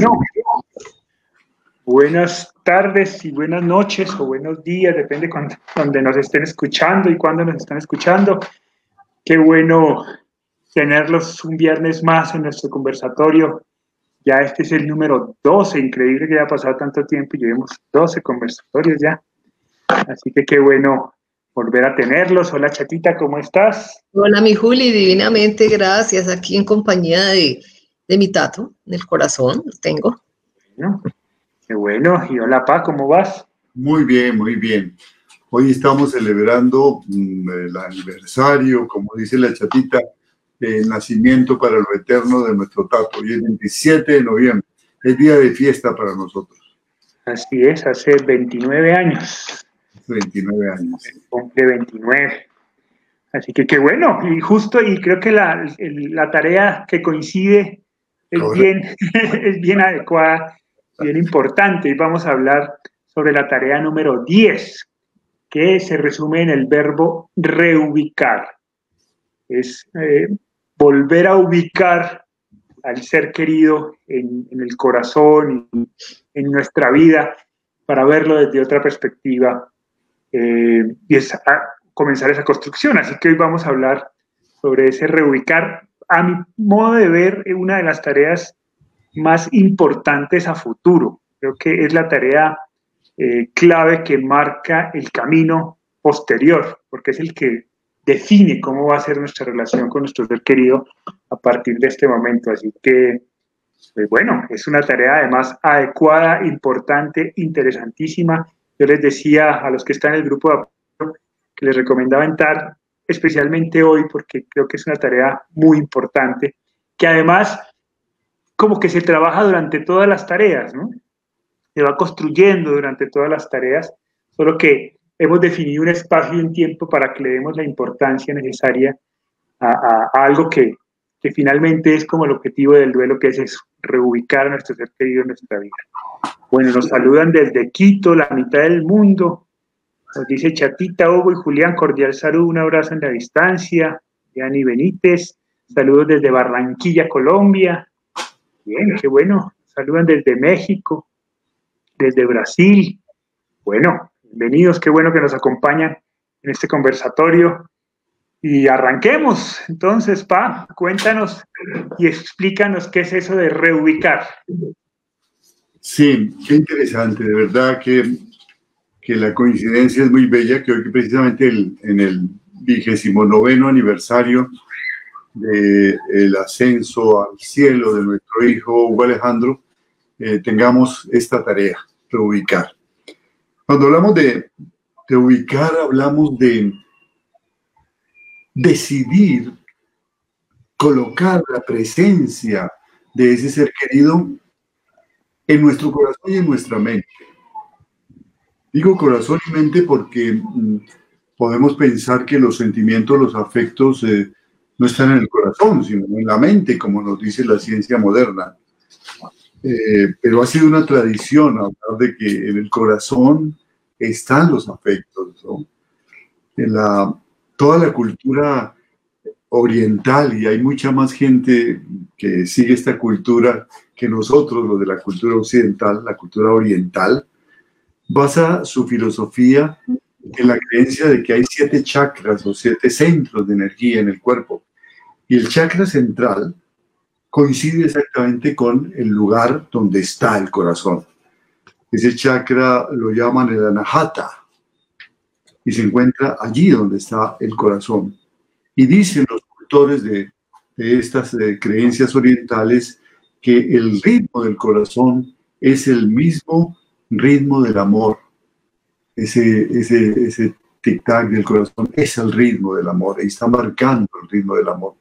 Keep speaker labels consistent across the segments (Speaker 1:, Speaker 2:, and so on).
Speaker 1: Bueno, buenas tardes y buenas noches o buenos días, depende de donde nos estén escuchando y cuándo nos están escuchando. Qué bueno tenerlos un viernes más en nuestro conversatorio. Ya este es el número 12, increíble que haya pasado tanto tiempo y llevemos 12 conversatorios ya. Así que qué bueno volver a tenerlos. Hola chatita, ¿cómo estás?
Speaker 2: Hola mi Juli, divinamente, gracias. Aquí en compañía de, de mi tato, en el corazón, lo tengo.
Speaker 1: Bueno, qué bueno. Y hola Pa, ¿cómo vas?
Speaker 3: Muy bien, muy bien. Hoy estamos celebrando mm, el aniversario, como dice la chatita, el nacimiento para el retorno de nuestro tato. Hoy es 27 de noviembre. Es día de fiesta para nosotros.
Speaker 1: Así es, hace 29 años.
Speaker 3: 29 años.
Speaker 1: Cumple 29. Así que qué bueno, y justo, y creo que la, la tarea que coincide es bien, es bien adecuada, bien importante. Y vamos a hablar sobre la tarea número 10, que se resume en el verbo reubicar. Es eh, volver a ubicar al ser querido en, en el corazón, en, en nuestra vida, para verlo desde otra perspectiva eh, y es comenzar esa construcción. Así que hoy vamos a hablar sobre ese reubicar. A mi modo de ver, una de las tareas más importantes a futuro. Creo que es la tarea eh, clave que marca el camino posterior, porque es el que define cómo va a ser nuestra relación con nuestro ser querido a partir de este momento. Así que, pues bueno, es una tarea además adecuada, importante, interesantísima yo les decía a los que están en el grupo de apoyo que les recomendaba entrar especialmente hoy porque creo que es una tarea muy importante, que además como que se trabaja durante todas las tareas, ¿no? Se va construyendo durante todas las tareas, solo que hemos definido un espacio y un tiempo para que le demos la importancia necesaria a, algo que, que, finalmente es como el objetivo del duelo, que es eso, reubicar a nuestro ser querido en nuestra vida. Bueno, nos saludan desde Quito, la mitad del mundo. Nos dice Chatita, Hugo y Julián, cordial saludo, un abrazo en la distancia. Yani Benítez, saludos desde Barranquilla, Colombia. Bien, qué bueno. Saludan desde México, desde Brasil. Bueno, bienvenidos, qué bueno que nos acompañan en este conversatorio. Y arranquemos. Entonces, Pa, cuéntanos y explícanos qué es eso de reubicar.
Speaker 3: Sí, qué interesante, de verdad que, que la coincidencia es muy bella, que hoy precisamente en el vigésimo noveno aniversario del ascenso al cielo de nuestro hijo Hugo Alejandro, eh, tengamos esta tarea, de ubicar. Cuando hablamos de, de ubicar, hablamos de decidir colocar la presencia de ese ser querido en nuestro corazón y en nuestra mente. Digo corazón y mente porque mm, podemos pensar que los sentimientos, los afectos eh, no están en el corazón, sino en la mente, como nos dice la ciencia moderna. Eh, pero ha sido una tradición hablar de que en el corazón están los afectos. En la, toda la cultura oriental, y hay mucha más gente que sigue esta cultura que nosotros, los de la cultura occidental, la cultura oriental, basa su filosofía en la creencia de que hay siete chakras o siete centros de energía en el cuerpo. Y el chakra central coincide exactamente con el lugar donde está el corazón. Ese chakra lo llaman el anahata y se encuentra allí donde está el corazón. Y dicen los cultores de, estas eh, creencias orientales que el ritmo del corazón es el mismo ritmo del amor. Ese, ese, ese tic-tac del corazón es el ritmo del amor y está marcando el ritmo del amor.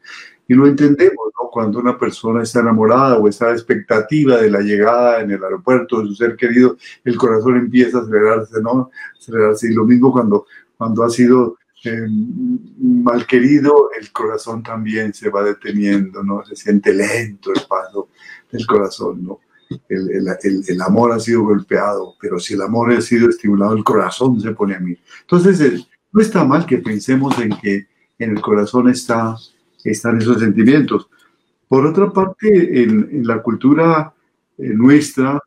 Speaker 3: Y lo entendemos, ¿no? Cuando una persona está enamorada o está a expectativa de la llegada en el aeropuerto de su ser querido, el corazón empieza a acelerarse, ¿no? Acelerarse. Y lo mismo cuando, cuando ha sido eh, mal querido, el corazón también se va deteniendo, ¿no? Se siente lento el paso del corazón, ¿no? El, el, el, amor ha sido golpeado, pero si el amor ha sido estimulado, el corazón se pone a mí. Entonces, eh, no está mal que pensemos en que en el corazón está, están esos sentimientos. Por otra parte, en, la cultura nuestra,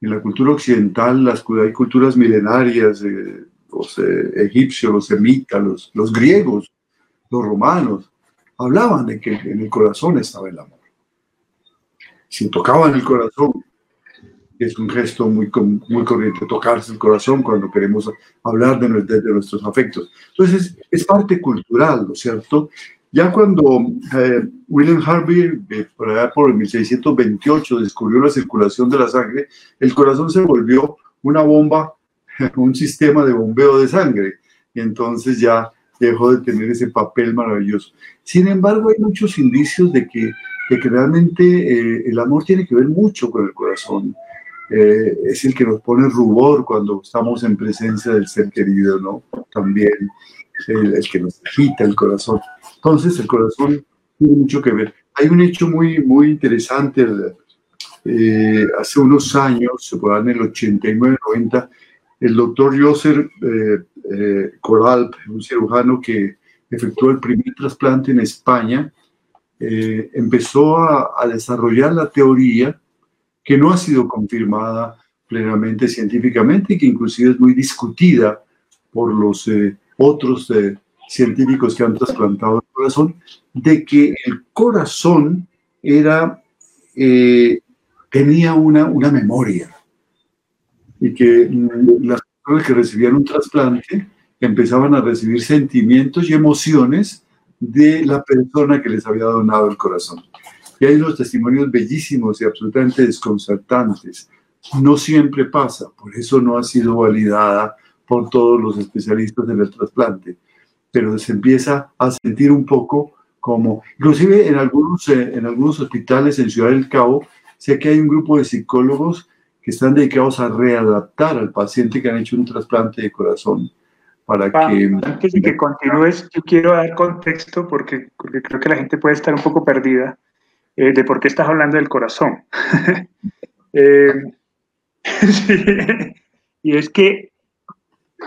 Speaker 3: en la cultura occidental, las hay culturas milenarias, los egipcios, los semitas, los, los griegos, los romanos, hablaban de que en el corazón estaba el amor. Si tocaban el corazón, es un gesto muy, muy corriente, tocarse el corazón cuando queremos hablar de, de, nuestros afectos. Entonces, es parte cultural, ¿no es cierto? Ya cuando eh, William Harvey, eh, por allá por 1628, descubrió la circulación de la sangre, el corazón se volvió una bomba, un sistema de bombeo de sangre. Y entonces ya dejó de tener ese papel maravilloso. Sin embargo, hay muchos indicios de que, de que realmente eh, el amor tiene que ver mucho con el corazón. Eh, es el que nos pone rubor cuando estamos en presencia del ser querido, ¿no? También el, el que nos agita el corazón. Entonces, el corazón tiene mucho que ver. Hay un hecho muy, muy interesante. Eh, hace unos años, por en el 89-90, el doctor Joseph eh, eh, Coral, un cirujano que efectuó el primer trasplante en España, eh, empezó a, desarrollar la teoría que no ha sido confirmada plenamente científicamente y que inclusive es muy discutida por los otros científicos que han trasplantado el corazón, de que el corazón tenía una, una memoria y que las personas que recibían un trasplante empezaban a recibir sentimientos y emociones de la persona que les había donado el corazón. Y hay unos testimonios bellísimos y absolutamente desconcertantes. No siempre pasa, por eso no ha sido validada por todos los especialistas en el trasplante, pero se empieza a sentir un poco como, inclusive en algunos, eh, en algunos hospitales en Ciudad del Cabo, sé que hay un grupo de psicólogos que están dedicados a readaptar al paciente que han hecho un trasplante de corazón. Para que,
Speaker 1: antes de que continúes, yo quiero dar contexto porque, porque creo que la gente puede estar un poco perdida eh, de por qué estás hablando del corazón. Eh, y es que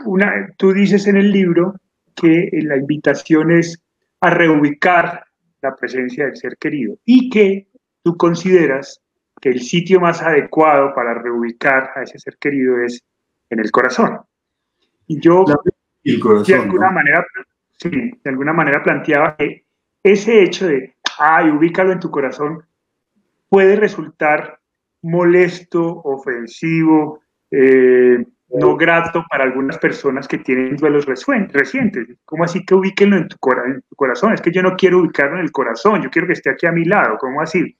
Speaker 1: una, tú dices en el libro que la invitación es a reubicar la presencia del ser querido y que tú consideras que el sitio más adecuado para reubicar a ese ser querido es en el corazón. Y yo de, alguna manera, sí, de alguna manera planteaba que ese hecho de, ay, ubícalo en tu corazón, puede resultar molesto, ofensivo, eh, no grato para algunas personas que tienen duelos recientes. ¿Cómo así que ubíquenlo en tu, en tu corazón? Es que yo no quiero ubicarlo en el corazón, yo quiero que esté aquí a mi lado. ¿Cómo así?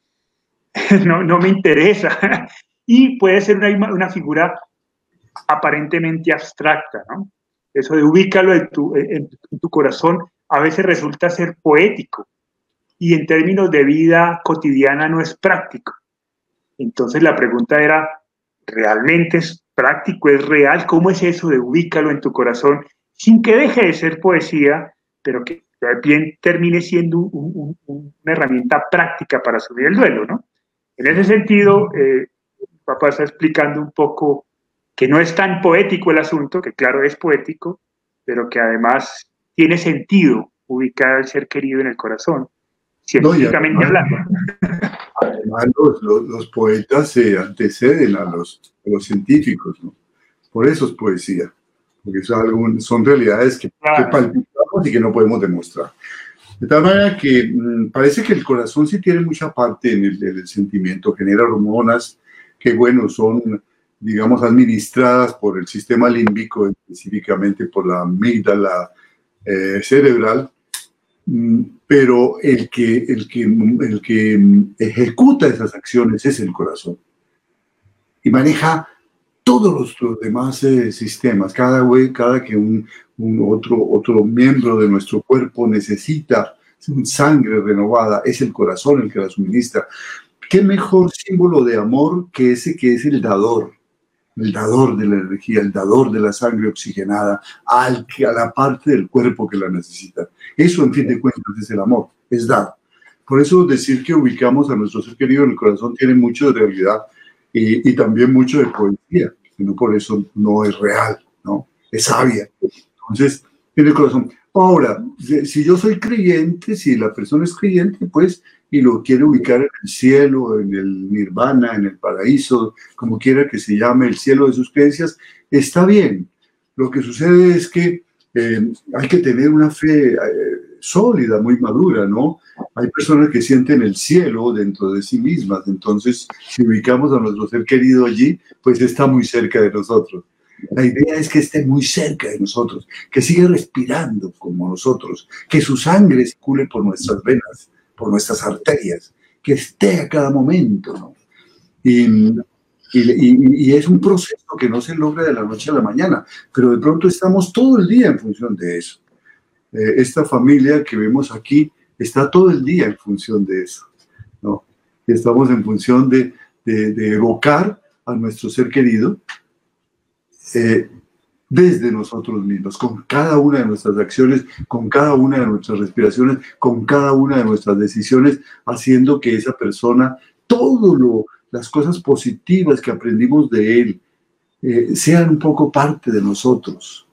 Speaker 1: no, no me interesa. y puede ser una, una, figura aparentemente abstracta, ¿no? Eso de ubícalo en tu, corazón a veces resulta ser poético y en términos de vida cotidiana no es práctico. Entonces la pregunta era, ¿realmente es práctico, es real? ¿Cómo es eso de ubícalo en tu corazón sin que deje de ser poesía, pero que bien termine siendo una herramienta práctica para subir el duelo, ¿no? En ese sentido, eh, papá está explicando un poco que no es tan poético el asunto, que claro es poético, pero que además tiene sentido ubicar al ser querido en el corazón, científicamente hablando.
Speaker 3: Además, los, poetas se anteceden a los, científicos, ¿no? Por eso es poesía, porque son, son realidades que, que palpitamos y que no podemos demostrar. De tal manera que mm, parece que el corazón sí tiene mucha parte en el, sentimiento, genera hormonas que, bueno, son, digamos, administradas por el sistema límbico, específicamente por la amígdala eh, cerebral, mm, pero el que, el, que, el que ejecuta esas acciones es el corazón. Y maneja todos los, demás eh, sistemas, cada, cada que un, otro, otro miembro de nuestro cuerpo necesita sangre renovada, es el corazón el que la suministra. ¿Qué mejor símbolo de amor que ese que es el dador? El dador de la energía, el dador de la sangre oxigenada al que, a la parte del cuerpo que la necesita. Eso, en fin de cuentas, es el amor, es dar. Por eso decir que ubicamos a nuestro ser querido en el corazón tiene mucho de realidad y, y también mucho de poesía, no por eso no es real, ¿no? Es sabia. Entonces, en el corazón. Ahora, si yo soy creyente, si la persona es creyente, pues y lo quiere ubicar en el cielo, en el nirvana, en el paraíso, como quiera que se llame el cielo de sus creencias, está bien. Lo que sucede es que eh, hay que tener una fe eh, sólida, muy madura, ¿no? Hay personas que sienten el cielo dentro de sí mismas, entonces si ubicamos a nuestro ser querido allí, pues está muy cerca de nosotros. La idea es que esté muy cerca de nosotros, que siga respirando como nosotros, que su sangre circule por nuestras venas, por nuestras arterias, que esté a cada momento. ¿no? Y, y, es un proceso que no se logra de la noche a la mañana, pero de pronto estamos todo el día en función de eso. Eh, esta familia que vemos aquí está todo el día en función de eso. ¿no? Estamos en función de, de, de evocar a nuestro ser querido eh, desde nosotros mismos, con cada una de nuestras acciones, con cada una de nuestras respiraciones, con cada una de nuestras decisiones, haciendo que esa persona, todo lo, las cosas positivas que aprendimos de él, eh, sean un poco parte de nosotros.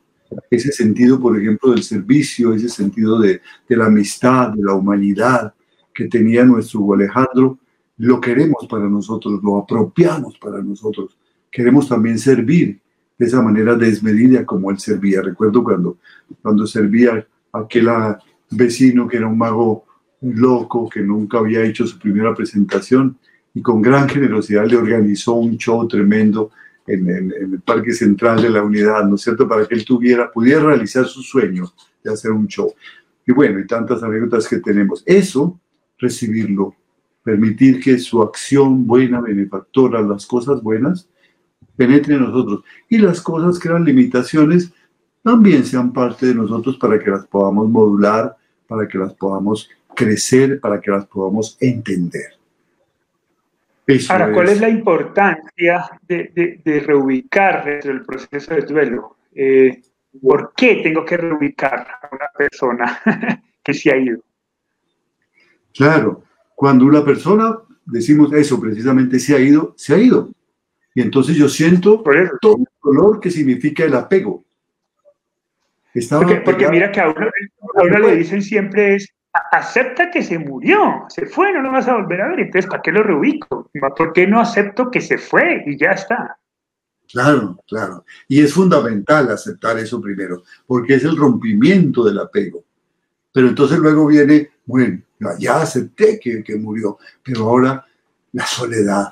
Speaker 3: Ese sentido, por ejemplo, del servicio, ese sentido de, de la amistad, de la humanidad que tenía nuestro Alejandro, lo queremos para nosotros, lo apropiamos para nosotros. Queremos también servir de esa manera desmedida como él servía. Recuerdo cuando, cuando servía aquel vecino que era un mago loco, que nunca había hecho su primera presentación y con gran generosidad le organizó un show tremendo en, el Parque Central de la Unidad, ¿no es cierto?, para que él tuviera, pudiera realizar su sueño de hacer un show. Y bueno, y tantas anécdotas que tenemos. Eso, recibirlo, permitir que su acción buena, benefactora, las cosas buenas, penetre en nosotros. Y las cosas que eran limitaciones también sean parte de nosotros para que las podamos modular, para que las podamos crecer, para que las podamos entender.
Speaker 1: Ahora, ¿cuál es, la importancia de, reubicar dentro del proceso de duelo? Eh, ¿Por qué tengo que reubicar a una persona que se ha ido?
Speaker 3: Claro, cuando una persona, decimos eso precisamente, se ha ido, se ha ido. Y entonces yo siento todo el dolor que significa el apego.
Speaker 1: porque, mira que a uno, le dicen siempre es, acepta que se murió, se fue, no lo vas a volver a ver, entonces ¿para qué lo reubico? ¿Por qué no acepto que se fue y ya está?
Speaker 3: Claro, claro. Y es fundamental aceptar eso primero, porque es el rompimiento del apego. Pero entonces luego viene, bueno, ya acepté que, que murió, pero ahora la soledad,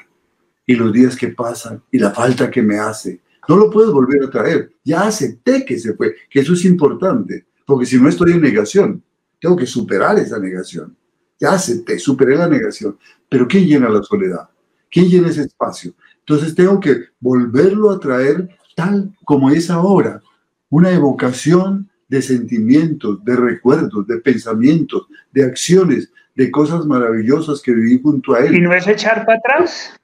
Speaker 3: y los días que pasan y la falta que me hace. No lo puedes volver a traer. Ya acepté que se fue, que eso es importante, porque si no estoy en negación, tengo que superar esa negación. Ya acepté, superé la negación. Pero ¿quién llena la soledad? ¿Quién llena ese espacio? Entonces tengo que volverlo a traer tal como es ahora. Una evocación de sentimientos, de recuerdos, de pensamientos, de acciones, de cosas maravillosas que viví junto a él.
Speaker 1: ¿Y no es echar para atrás?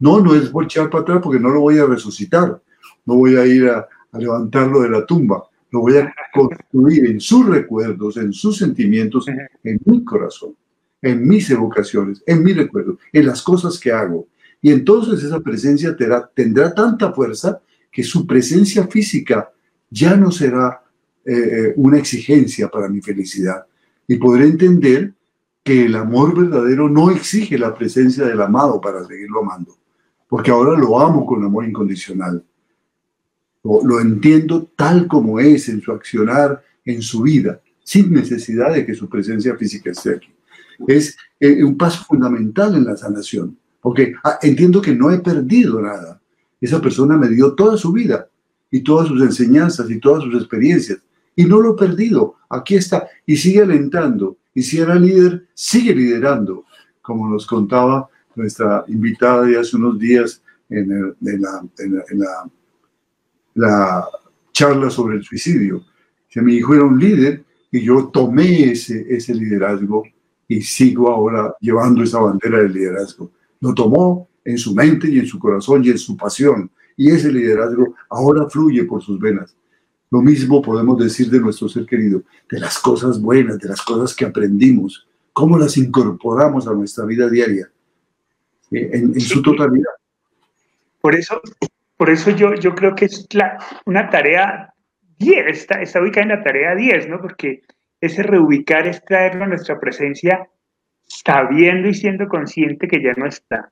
Speaker 3: No, no es voltear para atrás porque no lo voy a resucitar, no voy a ir a, levantarlo de la tumba, lo voy a construir en sus recuerdos, en sus sentimientos, en mi corazón, en mis evocaciones, en mi recuerdo, en las cosas que hago. Y entonces esa presencia tendrá, tendrá tanta fuerza que su presencia física ya no será eh, eh, una exigencia para mi felicidad. Y podré entender que el amor verdadero no exige la presencia del amado para seguirlo amando porque ahora lo amo con amor incondicional. Lo, entiendo tal como es en su accionar, en su vida, sin necesidad de que su presencia física esté aquí. Es eh, un paso fundamental en la sanación, porque ah, entiendo que no he perdido nada. Esa persona me dio toda su vida y todas sus enseñanzas y todas sus experiencias, y no lo he perdido. Aquí está, y sigue alentando, y si era líder, sigue liderando, como nos contaba nuestra invitada de hace unos días en, la, charla sobre el suicidio. Que mi hijo era un líder y yo tomé ese, ese liderazgo y sigo ahora llevando esa bandera del liderazgo. Lo tomó en su mente y en su corazón y en su pasión. Y ese liderazgo ahora fluye por sus venas. Lo mismo podemos decir de nuestro ser querido, de las cosas buenas, de las cosas que aprendimos, cómo las incorporamos a nuestra vida diaria en, su totalidad.
Speaker 1: Por eso, por eso yo, yo creo que es la, una tarea 10, está, está ubicada en la tarea 10, ¿no? Porque ese reubicar es traerlo a nuestra presencia sabiendo y siendo consciente que ya no está,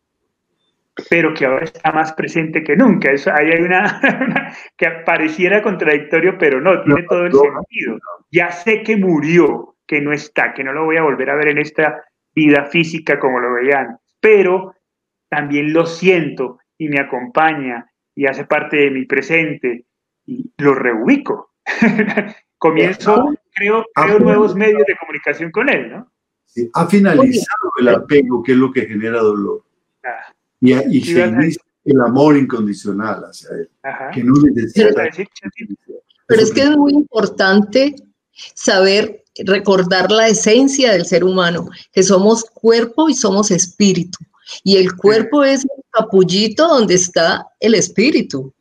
Speaker 1: pero que ahora está más presente que nunca. Eso, ahí hay una, que pareciera contradictorio, pero no, tiene todo el sentido. Ya sé que murió, que no está, que no lo voy a volver a ver en esta vida física como lo veían, pero también lo siento y me acompaña y hace parte de mi presente y lo reubico. Comienzo, creo, creo nuevos medios de comunicación con él, ¿no?
Speaker 3: ha finalizado el apego, que es lo que genera dolor. Ah. y, y se inicia el amor incondicional hacia él. Que no necesita.
Speaker 2: Pero es que es muy importante saber recordar la esencia del ser humano, que somos cuerpo y somos espíritu. Y el cuerpo es el capullito donde está el espíritu.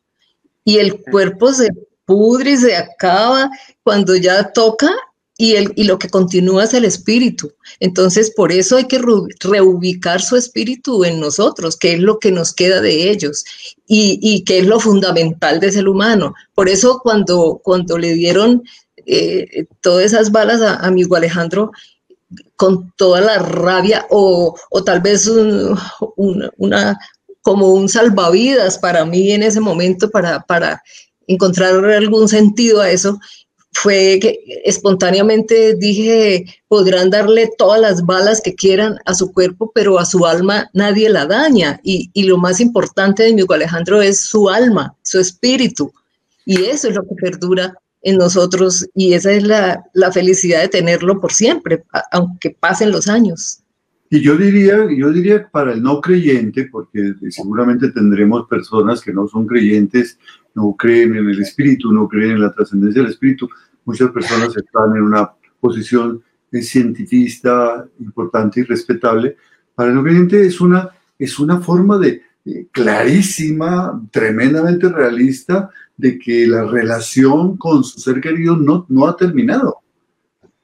Speaker 2: Y el cuerpo se pudre y se acaba cuando ya toca y, el, y lo que continúa es el espíritu. Entonces, por eso hay que reubicar su espíritu en nosotros, que es lo que nos queda de ellos y, y que es lo fundamental de ser humano. Por eso cuando, cuando le dieron eh, todas esas balas a, a, mi amigo Alejandro, con toda la rabia o, o tal vez una, como un salvavidas para mí en ese momento para, para encontrar algún sentido a eso, fue que espontáneamente dije, podrán darle todas las balas que quieran a su cuerpo, pero a su alma nadie la daña. Y, y lo más importante de mi Alejandro es su alma, su espíritu. Y eso es lo que perdura en nosotros y esa es la, la felicidad de tenerlo por siempre, aunque pasen los años.
Speaker 3: Y yo diría, yo diría para el no creyente, porque seguramente tendremos personas que no son creyentes, no creen en el espíritu, no creen en la trascendencia del espíritu. Muchas personas están en una posición científica importante y respetable. Para el no creyente es una, es una forma de, clarísima, tremendamente realista, de que la relación con su ser querido no, no ha terminado,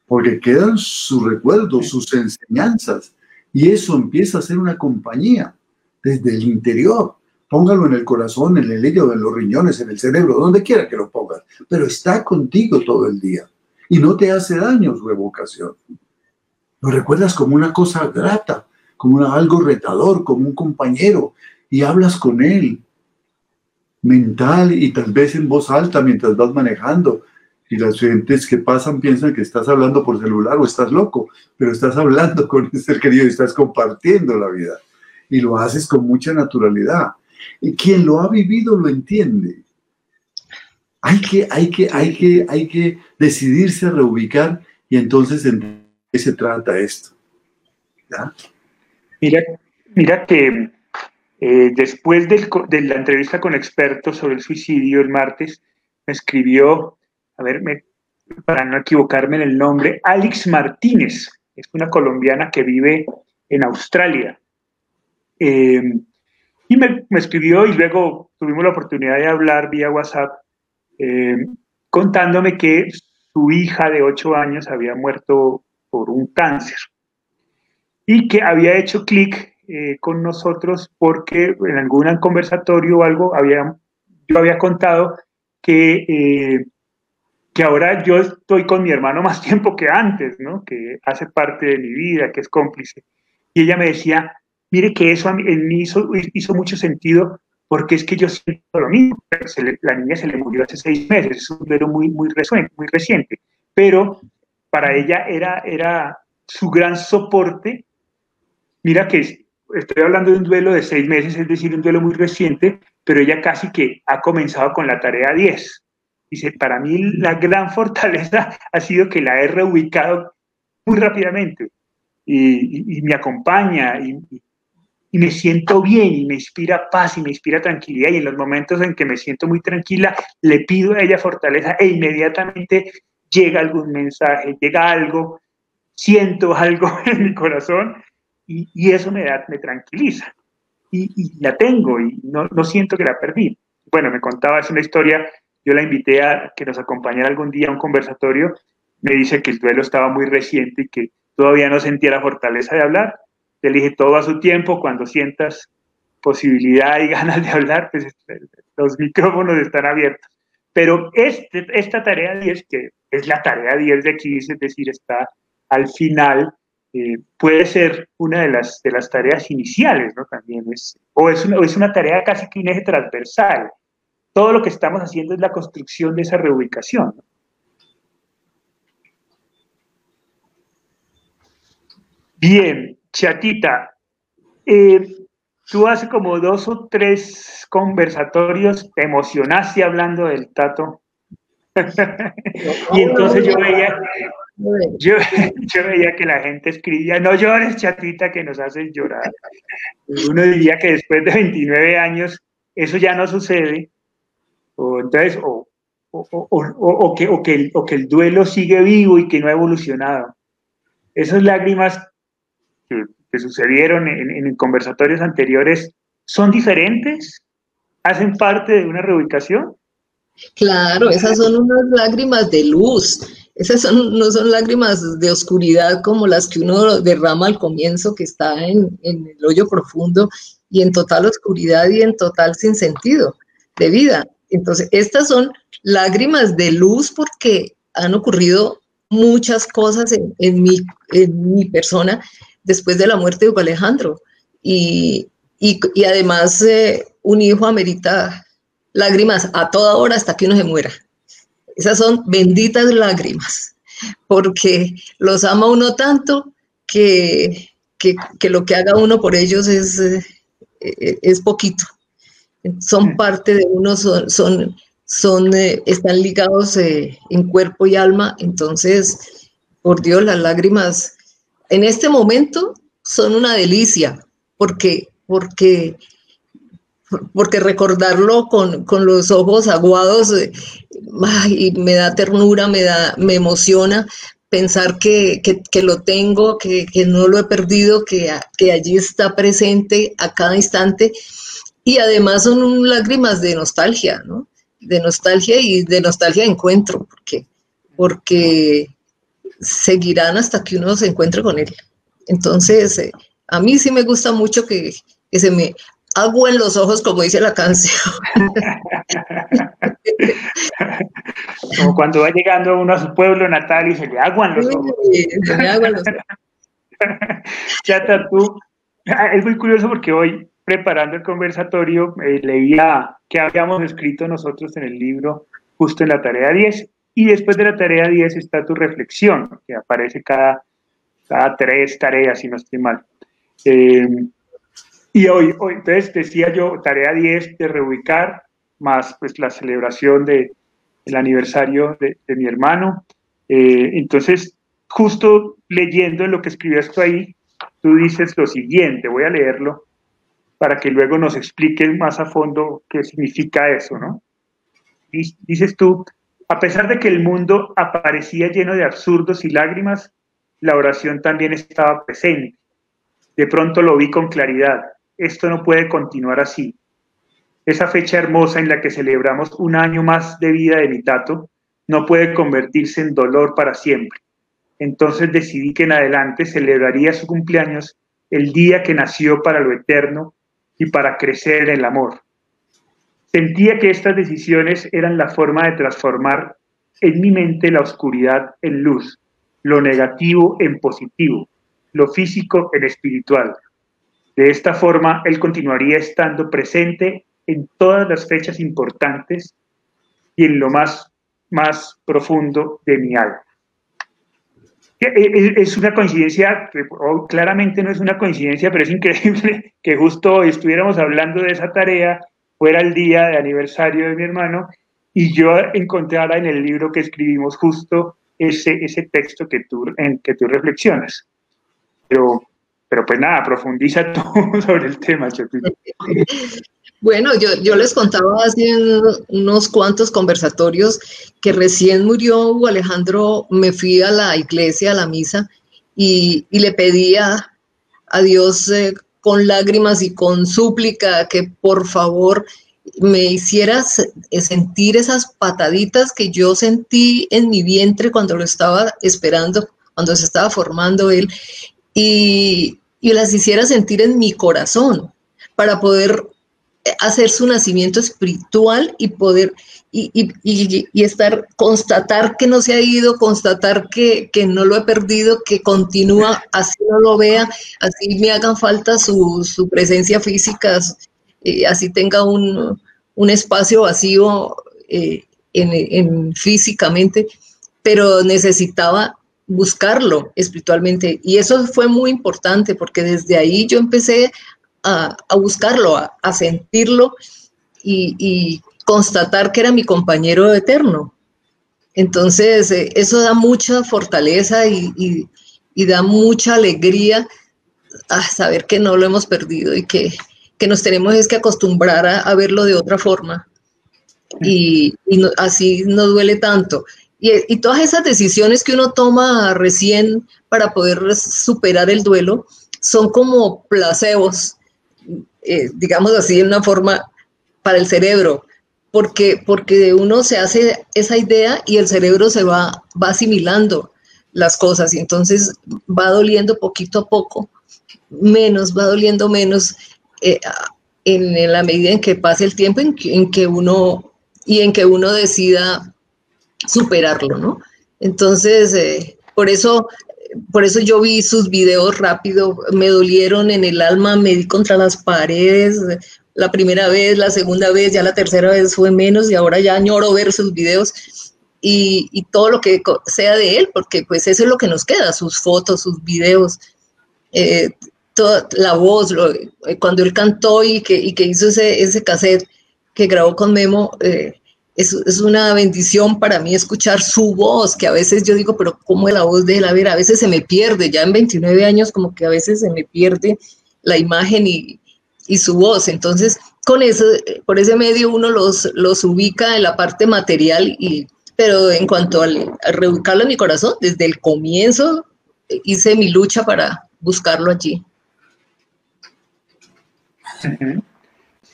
Speaker 3: porque quedan sus recuerdos, sus enseñanzas, y eso empieza a ser una compañía desde el interior. Póngalo en el corazón, en el hígado, en los riñones, en el cerebro, donde quiera que lo pongas, pero está contigo todo el día y no te hace daño su evocación. Lo recuerdas como una cosa grata, como algo retador, como un compañero, y hablas con él mental y tal vez en voz alta mientras vas manejando. Y las gentes que pasan piensan que estás hablando por celular o estás loco, pero estás hablando con el ser querido y estás compartiendo la vida. Y lo haces con mucha naturalidad. Y quien lo ha vivido lo entiende. Hay que, hay que, hay que, hay que decidirse a reubicar y entonces en qué se trata esto.
Speaker 1: Mira, mira que eh, después de la entrevista con expertos sobre el suicidio el martes, me escribió, a ver, para no equivocarme en el nombre, Alex Martínez, es una colombiana que vive en Australia. Em, y me, escribió y luego tuvimos la oportunidad de hablar vía WhatsApp em, contándome que su hija de 8 años había muerto por un cáncer y que había hecho clic eh, con nosotros porque en algún conversatorio o algo había, yo había contado que, eh, que ahora yo estoy con mi hermano más tiempo que antes, ¿no? que hace parte de mi vida, que es cómplice. Y ella me decía, mire que eso en mí hizo, hizo mucho sentido porque es que yo siento lo mismo. la niña se le murió hace seis meses, es un duelo muy, muy, muy reciente, pero para ella era, era su gran soporte. Mira que estoy hablando de un duelo de seis meses, es decir, un duelo muy reciente, pero ella casi que ha comenzado con la tarea 10. Dice, para mí la gran fortaleza ha sido que la he reubicado muy rápidamente y, me acompaña y, y, me siento bien y me inspira paz y me inspira tranquilidad y en los momentos en que me siento muy tranquila le pido a ella fortaleza e inmediatamente llega algún mensaje, llega algo, siento algo en mi corazón y, eso me, da, me tranquiliza. Y, la tengo y no, no, siento que la perdí. Bueno, me contaba, es una historia, yo la invité a que nos acompañara algún día a un conversatorio, me dice que el duelo estaba muy reciente y que todavía no sentía la fortaleza de hablar. Le dije, todo a su tiempo, cuando sientas posibilidad y ganas de hablar, pues los micrófonos están abiertos. Pero este, esta tarea 10, que es la tarea 10 de aquí, es decir, está al final, eh, puede ser una de las, de las tareas iniciales, ¿no? También es, o es una, es una tarea casi que un eje transversal. Todo lo que estamos haciendo es la construcción de esa reubicación. Bien, Chatita, eh, tú hace como dos o tres conversatorios te emocionaste hablando del Tato. y entonces yo veía, yo, veía que la gente escribía, no llores, chatita, que nos haces llorar. Uno diría que después de 29 años eso ya no sucede, o entonces, o, o, que, o, que el, o que el duelo sigue vivo y que no ha evolucionado. Esas lágrimas que, sucedieron en, en conversatorios anteriores son diferentes, hacen parte de una reubicación.
Speaker 2: Claro, esas son unas lágrimas de luz, esas no son lágrimas de oscuridad como las que uno derrama al comienzo, que está en, el hoyo profundo y en total oscuridad y en total sin sentido de vida. Entonces, estas son lágrimas de luz porque han ocurrido muchas cosas en, mi, persona después de la muerte de Alejandro. Y además, eh, un hijo amerita lágrimas a toda hora hasta que uno se muera. Esas son benditas lágrimas, porque los ama uno tanto que, que, lo que haga uno por ellos es, eh, es poquito. Son parte de uno, son, son, son eh, están ligados eh, en cuerpo y alma. Entonces, por Dios, las lágrimas en este momento son una delicia, porque, porque porque recordarlo con, los ojos aguados y me da ternura, me, da, me emociona pensar que, lo tengo, que, no lo he perdido, que, que allí está presente a cada instante. Y además son lágrimas de nostalgia, ¿no? De nostalgia y de nostalgia de encuentro, porque, porque seguirán hasta que uno se encuentre con él. Entonces, eh, a mí sí me gusta mucho que, que se me agua en los ojos, como dice la canción.
Speaker 1: como cuando va llegando uno a su pueblo natal y se le aguan los ojos. se le aguan los ojos. Chata, tú, ah, es muy curioso porque hoy, preparando el conversatorio, eh, leía que habíamos escrito nosotros en el libro justo en la tarea 10, y después de la tarea 10 está tu reflexión, que aparece cada, cada tres tareas, si no estoy mal. Eh, y hoy, hoy, entonces decía yo, tarea 10 de reubicar, más pues la celebración del el aniversario de, mi hermano. Eh, entonces, justo leyendo lo que escribías tú ahí, tú dices lo siguiente, voy a leerlo para que luego nos expliques más a fondo qué significa eso, ¿no? Dices tú, a pesar de que el mundo aparecía lleno de absurdos y lágrimas, la oración también estaba presente. De pronto lo vi con claridad esto no puede continuar así. Esa fecha hermosa en la que celebramos un año más de vida de mi tato no puede convertirse en dolor para siempre. Entonces decidí que en adelante celebraría su cumpleaños el día que nació para lo eterno y para crecer en el amor. Sentía que estas decisiones eran la forma de transformar en mi mente la oscuridad en luz, lo negativo en positivo, lo físico en espiritual, de esta forma, él continuaría estando presente en todas las fechas importantes y en lo más, más profundo de mi alma. E, e, es una coincidencia, claramente no es una coincidencia, pero es increíble que justo hoy estuviéramos hablando de esa tarea, fuera el día de aniversario de mi hermano, y yo encontrara en el libro que escribimos justo ese, ese texto que tú, que tú reflexionas. Pero pero pues nada, profundiza tú sobre el tema,
Speaker 2: Bueno, yo, yo, les contaba hace unos cuantos conversatorios que recién murió Alejandro, me fui a la iglesia, a la misa, y, y le pedía a Dios eh, con lágrimas y con súplica que por favor me hiciera sentir esas pataditas que yo sentí en mi vientre cuando lo estaba esperando, cuando se estaba formando él. Y, y las hiciera sentir en mi corazón para poder hacer su nacimiento espiritual y poder y, y, estar, constatar que no se ha ido, constatar que, que, no lo he perdido, que continúa, así no lo vea, así me hagan falta su, su presencia física, eh, así tenga un, un espacio vacío eh, en, físicamente, pero necesitaba buscarlo espiritualmente. Y eso fue muy importante porque desde ahí yo empecé a, buscarlo, a, sentirlo y, constatar que era mi compañero eterno. Entonces, eh, eso da mucha fortaleza y, da mucha alegría a saber que no lo hemos perdido y que, nos tenemos es que acostumbrar a, verlo de otra forma. Y, así no duele tanto. Y, todas esas decisiones que uno toma recién para poder superar el duelo son como placebos eh, digamos así, de una forma para el cerebro, porque, porque uno se hace esa idea y el cerebro se va, va asimilando las cosas y entonces va doliendo poquito a poco, menos, va doliendo menos eh, en, la medida en que pase el tiempo en que, uno y en que uno decida superarlo, ¿no? Entonces, eh, por eso por eso yo vi sus videos rápido, me dolieron en el alma, me di contra las paredes, la primera vez, la segunda vez, ya la tercera vez fue menos y ahora ya añoro ver sus videos y, todo lo que sea de él, porque pues eso es lo que nos queda, sus fotos, sus videos, eh, toda la voz, eh, cuando él cantó y que, y que hizo ese, ese cassette que grabó con Memo, es, una bendición para mí escuchar su voz, que a veces yo digo, pero ¿cómo es la voz de él? A ver, a veces se me pierde, ya en 29 años como que a veces se me pierde la imagen y, su voz. Entonces, con eso, por ese medio uno los, los ubica en la parte material, y, pero en cuanto al, reubicarlo en mi corazón, desde el comienzo hice mi lucha para buscarlo allí.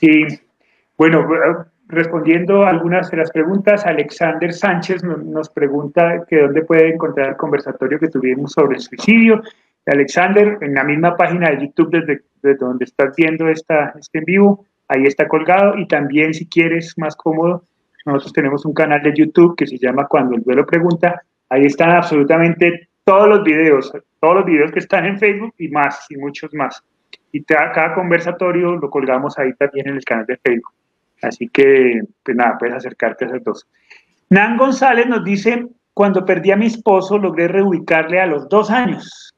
Speaker 1: Sí, bueno, respondiendo a algunas de las preguntas, Alexander Sánchez nos pregunta que dónde puede encontrar el conversatorio que tuvimos sobre el suicidio. Alexander, en la misma página de YouTube desde, donde estás viendo esta, este en vivo, ahí está colgado y también si quieres más cómodo, nosotros tenemos un canal de YouTube que se llama Cuando el duelo pregunta, ahí están absolutamente todos los videos, todos los videos que están en Facebook y más, y muchos más. Y cada conversatorio lo colgamos ahí también en el canal de Facebook. Así que, pues nada, puedes acercarte a esos dos. Nan González nos dice, cuando perdí a mi esposo logré reubicarle a los dos años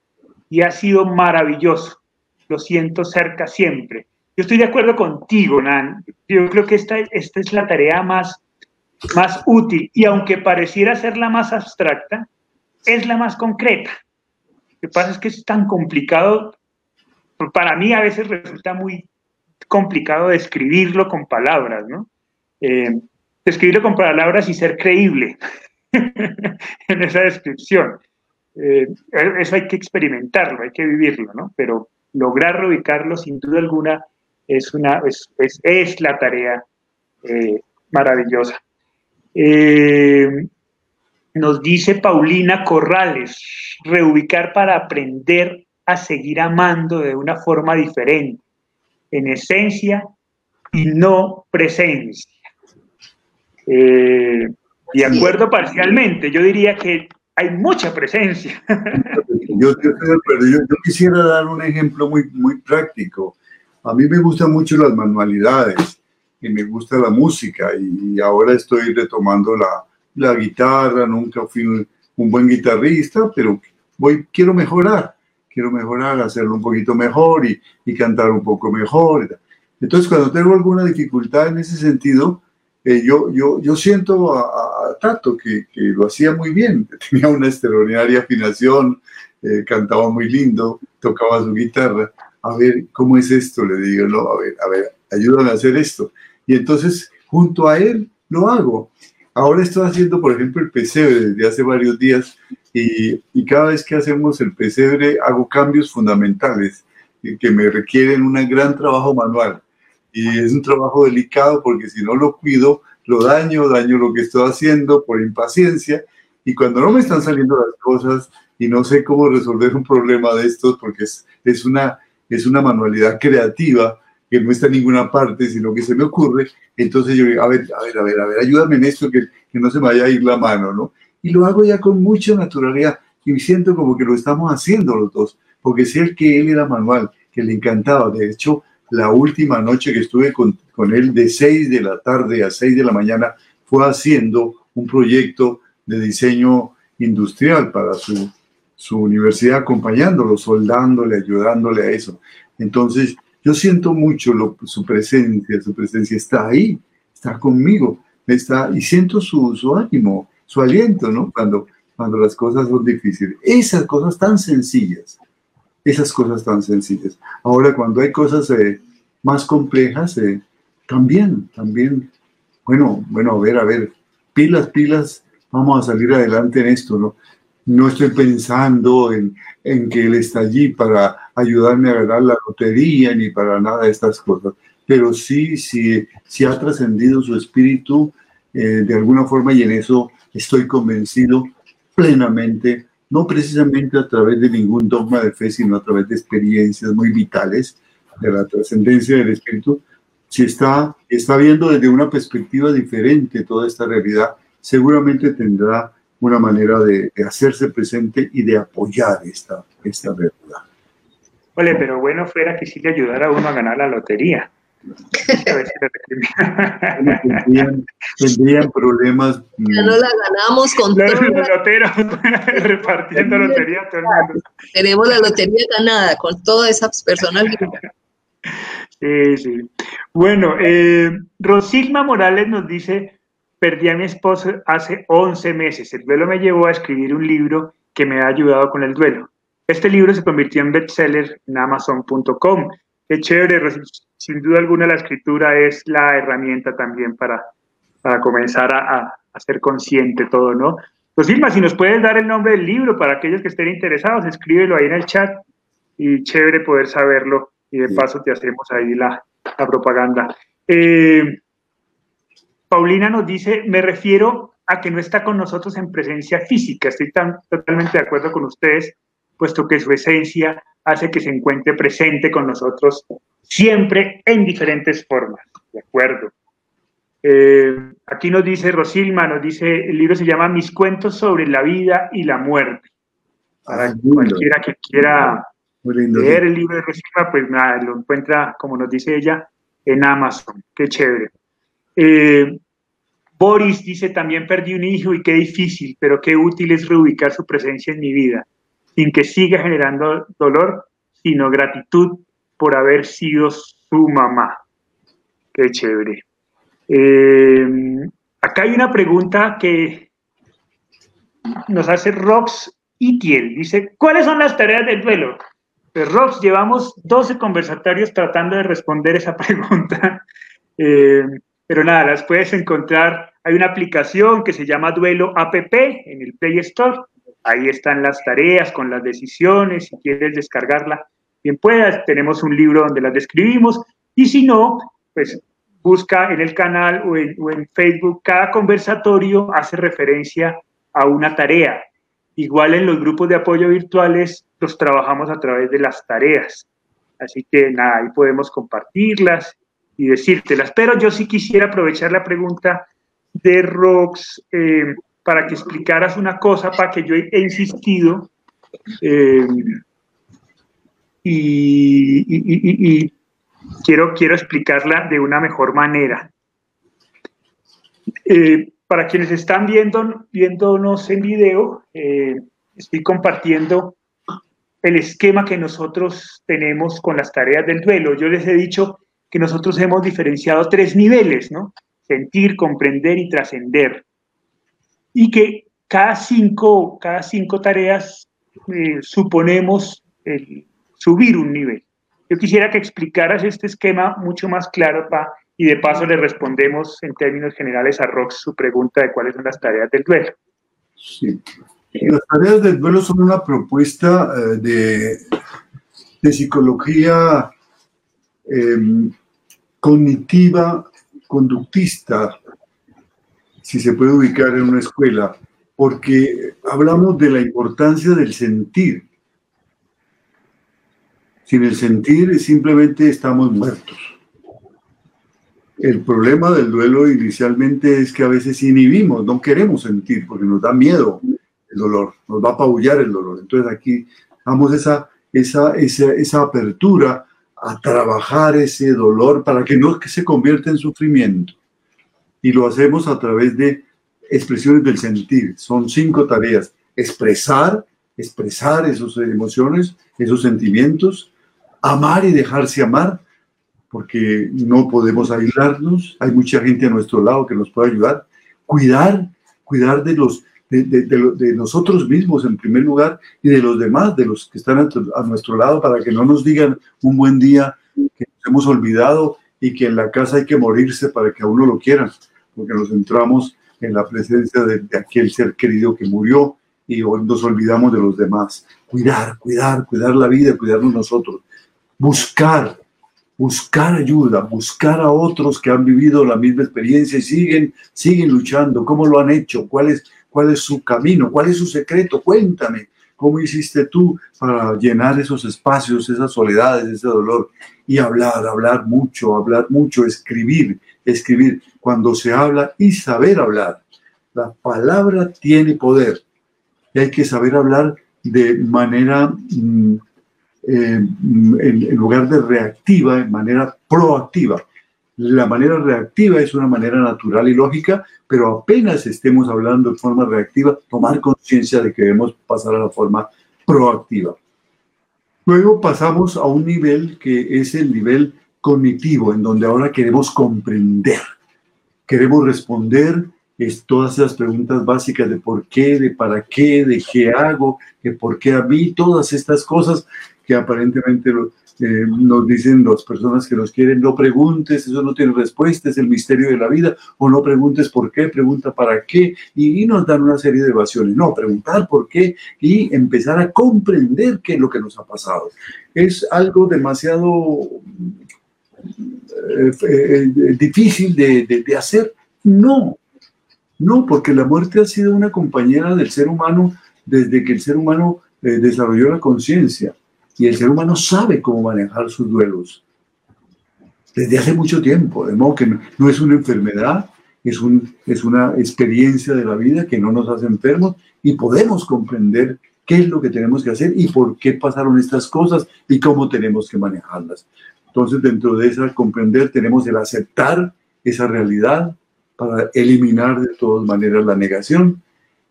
Speaker 1: y ha sido maravilloso. Lo siento cerca siempre. Yo estoy de acuerdo contigo, Nan. Yo creo que esta, esta es la tarea más, más útil y aunque pareciera ser la más abstracta, es la más concreta. Lo que pasa es que es tan complicado, para mí a veces resulta muy complicado describirlo con palabras, ¿no? Eh, describirlo con palabras y ser creíble en esa descripción. Eh, eso hay que experimentarlo, hay que vivirlo, ¿no? Pero lograr reubicarlo, sin duda alguna, es, una, es, es, la tarea eh, maravillosa. nos dice Paulina Corrales, reubicar para aprender a seguir amando de una forma diferente en esencia y no presencia. Eh, de acuerdo parcialmente, yo diría que hay mucha presencia.
Speaker 3: Yo, yo, quisiera dar un ejemplo muy, muy práctico. A mí me gustan mucho las manualidades y me gusta la música y ahora estoy retomando la, la guitarra, nunca fui un, un, buen guitarrista, pero voy, quiero mejorar quiero mejorar, hacerlo un poquito mejor y, y cantar un poco mejor. Entonces, cuando tengo alguna dificultad en ese sentido, eh, yo, yo, yo siento a, Tato que, que, lo hacía muy bien, tenía una extraordinaria afinación, eh, cantaba muy lindo, tocaba su guitarra. A ver, ¿cómo es esto? Le digo, no, a ver, a ver, ayúdame a hacer esto. Y entonces, junto a él, lo hago. Ahora estoy haciendo, por ejemplo, el pesebre desde hace varios días y, cada vez que hacemos el pesebre hago cambios fundamentales que me requieren un gran trabajo manual. Y es un trabajo delicado porque si no lo cuido, lo daño, daño lo que estoy haciendo por impaciencia. Y cuando no me están saliendo las cosas y no sé cómo resolver un problema de estos, porque es, es, una, es una manualidad creativa, que no está en ninguna parte, sino que se me ocurre, entonces yo digo, a ver, a ver, a ver, a ver, ayúdame en esto, que, que no se me vaya a ir la mano, ¿no? Y lo hago ya con mucha naturalidad y siento como que lo estamos haciendo los dos, porque sé que él era manual, que le encantaba, de hecho, la última noche que estuve con, con él, de 6 de la tarde a 6 de la mañana, fue haciendo un proyecto de diseño industrial para su, su universidad, acompañándolo, soldándole, ayudándole a eso. Entonces, yo siento mucho lo, su presencia, su presencia está ahí, está conmigo, está, y siento su, su ánimo, su aliento, ¿no? Cuando, cuando las cosas son difíciles. Esas cosas tan sencillas, esas cosas tan sencillas. Ahora, cuando hay cosas eh, más complejas, eh, también, también, bueno, bueno, a ver, a ver, pilas, pilas, vamos a salir adelante en esto, ¿no? No estoy pensando en, en que él está allí para ayudarme a ganar la lotería ni para nada de estas cosas, pero sí, sí, sí ha trascendido su espíritu eh, de alguna forma y en eso estoy convencido plenamente, no precisamente a través de ningún dogma de fe, sino a través de experiencias muy vitales de la trascendencia del espíritu, si está, está viendo desde una perspectiva diferente toda esta realidad, seguramente tendrá una manera de, hacerse presente y de apoyar esta, esta realidad.
Speaker 1: Ole, pero bueno fuera que sí le ayudara a uno a ganar la lotería.
Speaker 3: tendrían, problemas.
Speaker 2: Ya no la ganamos con
Speaker 1: los, loteros repartiendo lotería
Speaker 2: Tenemos la lotería ganada con todas esas personas.
Speaker 1: Sí, sí. Bueno, eh, Rosigma Morales nos dice, perdí a mi esposo hace 11 meses. El duelo me llevó a escribir un libro que me ha ayudado con el duelo. Este libro se convirtió en bestseller en amazon.com. Qué chévere, sin duda alguna la escritura es la herramienta también para, para comenzar a, a, ser consciente todo, ¿no? Rosilma, si nos puedes dar el nombre del libro para aquellos que estén interesados, escríbelo ahí en el chat y chévere poder saberlo y de paso te hacemos ahí la, la propaganda. Eh, Paulina nos dice, me refiero a que no está con nosotros en presencia física. Estoy tan, totalmente de acuerdo con ustedes, puesto que su esencia hace que se encuentre presente con nosotros siempre en diferentes formas. De acuerdo. Eh, aquí nos dice Rosilma, nos dice, el libro se llama Mis cuentos sobre la vida y la muerte. Para cualquiera que quiera leer el libro de Rosilma, pues nada, lo encuentra, como nos dice ella, en Amazon. Qué chévere. Eh, Boris dice, también perdí un hijo y qué difícil, pero qué útil es reubicar su presencia en mi vida, sin que siga generando dolor, sino gratitud por haber sido su mamá. Qué chévere. Eh, acá hay una pregunta que nos hace Rox Itiel. Dice, ¿cuáles son las tareas del duelo? Pues Rox, llevamos 12 conversatorios tratando de responder esa pregunta. Eh, pero nada, las puedes encontrar. Hay una aplicación que se llama Duelo APP en el Play Store. Ahí están las tareas con las decisiones. Si quieres descargarla, bien puedas. Tenemos un libro donde las describimos. Y si no, pues busca en el canal o en, Facebook. Cada conversatorio hace referencia a una tarea. Igual en los grupos de apoyo virtuales los trabajamos a través de las tareas. Así que nada, ahí podemos compartirlas y decírtelas. Pero yo sí quisiera aprovechar la pregunta de Rox eh, para que explicaras una cosa para que yo he, insistido eh, y, quiero, quiero explicarla de una mejor manera. Eh, para quienes están viendo, viéndonos en video, estoy compartiendo el esquema que nosotros tenemos con las tareas del duelo. Yo les he dicho que nosotros hemos diferenciado tres niveles, ¿no? Sentir, comprender y trascender. Y que cada cinco, cada cinco tareas eh, suponemos subir un nivel. Yo quisiera que explicaras este esquema mucho más claro, Pa, y de paso le respondemos en términos generales a Rox su pregunta de cuáles son las tareas del duelo.
Speaker 3: Sí. Las tareas del duelo son una propuesta eh, de, de, psicología em, cognitiva, conductista, si se puede ubicar en una escuela, porque hablamos de la importancia del sentir. Sin el sentir simplemente estamos muertos. el problema del duelo inicialmente es que a veces inhibimos, no queremos sentir porque nos da miedo el dolor, nos va a apabullar el dolor. Entonces aquí damos esa, esa, esa, esa apertura a trabajar ese dolor para que no se convierta en sufrimiento. Y lo hacemos a través de expresiones del sentir. Son cinco tareas. Expresar, expresar esas emociones, esos sentimientos, amar y dejarse amar, porque no podemos aislarnos, hay mucha gente a nuestro lado que nos puede ayudar, cuidar, cuidar de los de, nosotros mismos en primer lugar y de los demás, de los que están a, nuestro lado, para que no nos digan un buen día que nos hemos olvidado y que en la casa hay que morirse para que a uno lo quieran, porque nos entramos en la presencia de, aquel ser querido que murió y hoy nos olvidamos de los demás. Cuidar, cuidar, cuidar la vida, cuidarnos nosotros. Buscar, buscar ayuda, buscar a otros que han vivido la misma experiencia y siguen, siguen luchando. ¿Cómo lo han hecho? ¿Cuál es, cuál es su camino? ¿Cuál es su secreto? Cuéntame. ¿Cómo hiciste tú para llenar esos espacios, esas soledades, ese dolor? Y hablar, hablar mucho, hablar mucho, escribir, escribir. Cuando se habla y saber hablar. La palabra tiene poder. Y hay que saber hablar de manera mm, eh, en, lugar de reactiva, en manera proactiva. La manera reactiva es una manera natural y lógica, pero apenas estemos hablando de forma reactiva, tomar conciencia de que debemos pasar a la forma proactiva. Luego pasamos a un nivel que es el nivel cognitivo, en donde ahora queremos comprender, queremos responder es todas esas preguntas básicas de por qué, de para qué, de qué hago, de por qué a mí, todas estas cosas que aparentemente eh, nos dicen las personas que nos quieren, no preguntes, eso no tiene respuesta, es el misterio de la vida, o no preguntes por qué, pregunta para qué, y, nos dan una serie de evasiones. No, preguntar por qué y empezar a comprender qué es lo que nos ha pasado. Es algo demasiado eh, eh, difícil de, de hacer. No, no, porque la muerte ha sido una compañera del ser humano desde que el ser humano desarrolló la conciencia y el ser humano sabe cómo manejar sus duelos desde hace mucho tiempo, de modo que no, es una enfermedad, es, un, es una experiencia de la vida que no nos hace enfermos y podemos comprender qué es lo que tenemos que hacer y por qué pasaron estas cosas y cómo tenemos que manejarlas. Entonces, dentro de esa comprender tenemos el aceptar esa realidad para eliminar de todas maneras la negación,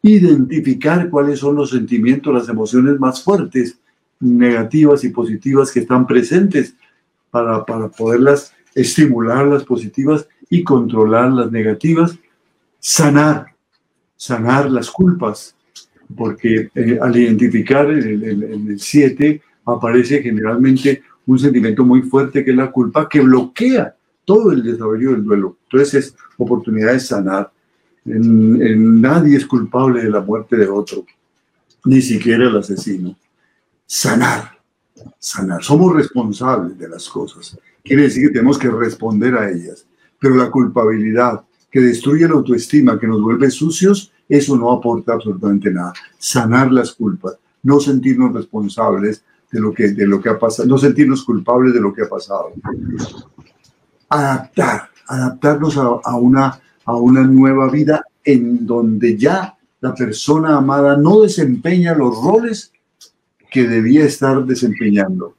Speaker 3: identificar cuáles son los sentimientos, las emociones más fuertes negativas y positivas que están presentes para, para poderlas estimular las positivas y controlar las negativas, sanar, sanar las culpas, porque eh, al identificar en el 7 aparece generalmente un sentimiento muy fuerte que es la culpa que bloquea todo el desarrollo del duelo. Entonces es oportunidad de sanar. nadie es culpable de la muerte de otro, ni siquiera el asesino sanar, sanar. Somos responsables de las cosas. Quiere decir que tenemos que responder a ellas. Pero la culpabilidad que destruye la autoestima, que nos vuelve sucios, eso no aporta absolutamente nada. Sanar las culpas, no sentirnos responsables de lo que, de lo que ha pasado, no sentirnos culpables de lo que ha pasado. Adaptar, adaptarnos a, a, una, a una nueva vida en donde ya la persona amada no desempeña los roles que debía estar desempeñando.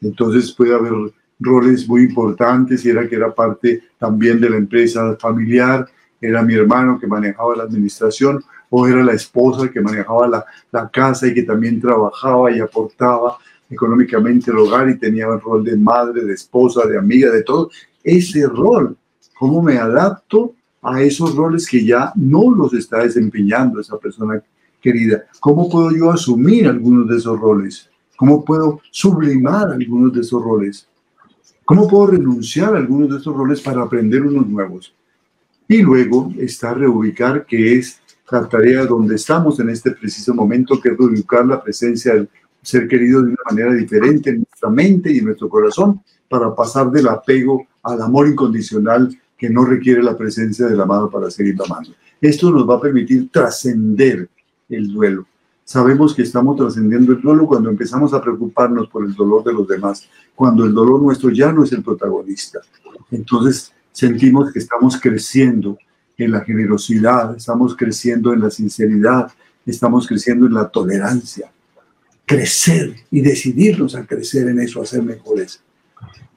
Speaker 3: Entonces puede haber roles muy importantes y era que era parte también de la empresa familiar, era mi hermano que manejaba la administración o era la esposa que manejaba la, la casa y que también trabajaba y aportaba económicamente el hogar y tenía el rol de madre, de esposa, de amiga, de todo. Ese rol, ¿cómo me adapto a esos roles que ya no los está desempeñando esa persona querida, ¿cómo puedo yo asumir algunos de esos roles? ¿Cómo puedo sublimar algunos de esos roles? ¿Cómo puedo renunciar a algunos de esos roles para aprender unos nuevos? Y luego está reubicar, que es la tarea donde estamos en este preciso momento, que es reubicar la presencia del ser querido de una manera diferente en nuestra mente y en nuestro corazón, para pasar del apego al amor incondicional que no requiere la presencia del amado para seguir amando. Esto nos va a permitir trascender el duelo. Sabemos que estamos trascendiendo el duelo cuando empezamos a preocuparnos por el dolor de los demás, cuando el dolor nuestro ya no es el protagonista. Entonces sentimos que estamos creciendo en la generosidad, estamos creciendo en la sinceridad, estamos creciendo en la tolerancia. Crecer y decidirnos a crecer en eso, a ser mejores.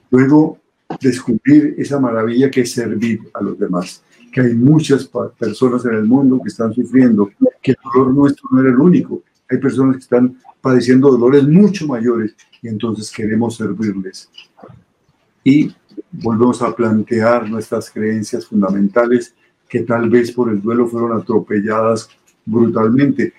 Speaker 3: Luego, descubrir esa maravilla que es servir a los demás, que hay muchas personas en el mundo que están sufriendo, que el dolor nuestro no era el único. Hay personas que están padeciendo dolores mucho mayores y entonces queremos servirles. Y volvemos a plantear nuestras creencias fundamentales que tal vez por el duelo fueron atropelladas brutalmente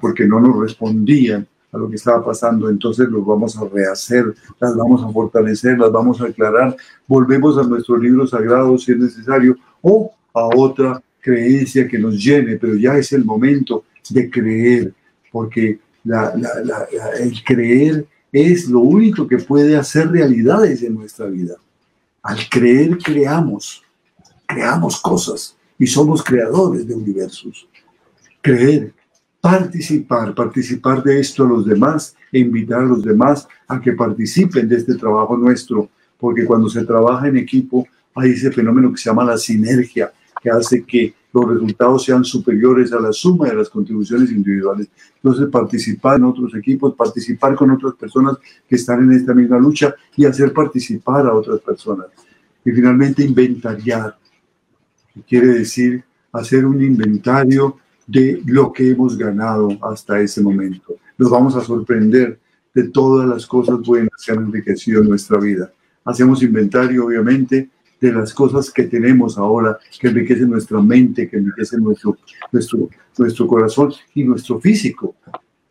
Speaker 3: porque no nos respondían a lo que estaba pasando, entonces los vamos a rehacer, las vamos a fortalecer, las vamos a aclarar, volvemos a nuestro libro sagrado si es necesario, o a otra creencia que nos llene, pero ya es el momento de creer, porque el creer es lo único que puede hacer realidades en nuestra vida. Al creer, creamos, creamos cosas y somos creadores de universos. Creer, participar, participar de esto a los demás e invitar a los demás a que participen de este trabajo nuestro, porque cuando se trabaja en equipo hay ese fenómeno que se llama la sinergia, que hace que los resultados sean superiores a la suma de las contribuciones individuales. Entonces, participar en otros equipos, participar con otras personas que están en esta misma lucha y hacer participar a otras personas. Y finalmente, inventariar, quiere decir hacer un inventario de lo que hemos ganado hasta ese momento. Nos vamos a sorprender de todas las cosas buenas que han enriquecido nuestra vida. Hacemos inventario, obviamente, de las cosas que tenemos ahora, que enriquecen nuestra mente, que enriquecen nuestro, nuestro, nuestro corazón y nuestro físico,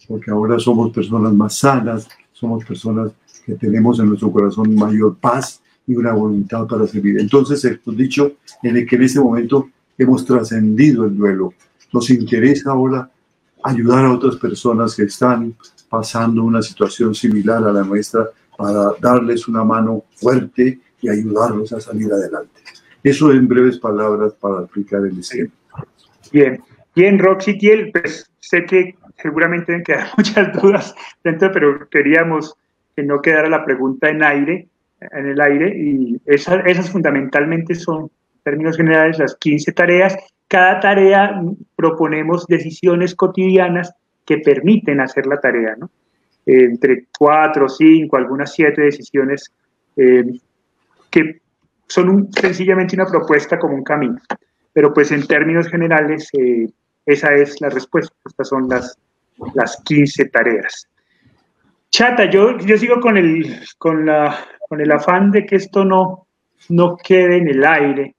Speaker 3: porque ahora somos personas más sanas, somos personas que tenemos en nuestro corazón mayor paz y una voluntad para servir. Entonces, esto dicho, en el que en ese momento hemos trascendido el duelo, nos interesa ahora ayudar a otras personas que están pasando una situación similar a la nuestra para darles una mano fuerte y ayudarlos a salir adelante. Eso en breves palabras para aplicar el esquema.
Speaker 1: Bien, bien, Roxy Tiel, pues sé que seguramente quedar muchas dudas dentro, pero queríamos que no quedara la pregunta en aire, en el aire, y esas, esas fundamentalmente son, en términos generales, las 15 tareas. Cada tarea proponemos decisiones cotidianas que permiten hacer la tarea, ¿no? entre cuatro, cinco, algunas siete decisiones eh, que son sencillamente una propuesta como un camino. Pero pues en términos generales, eh, esa es la respuesta. Estas son las, las 15 tareas. Chata, yo, yo sigo con el, con, la, con el afán de que esto no, no quede en el aire.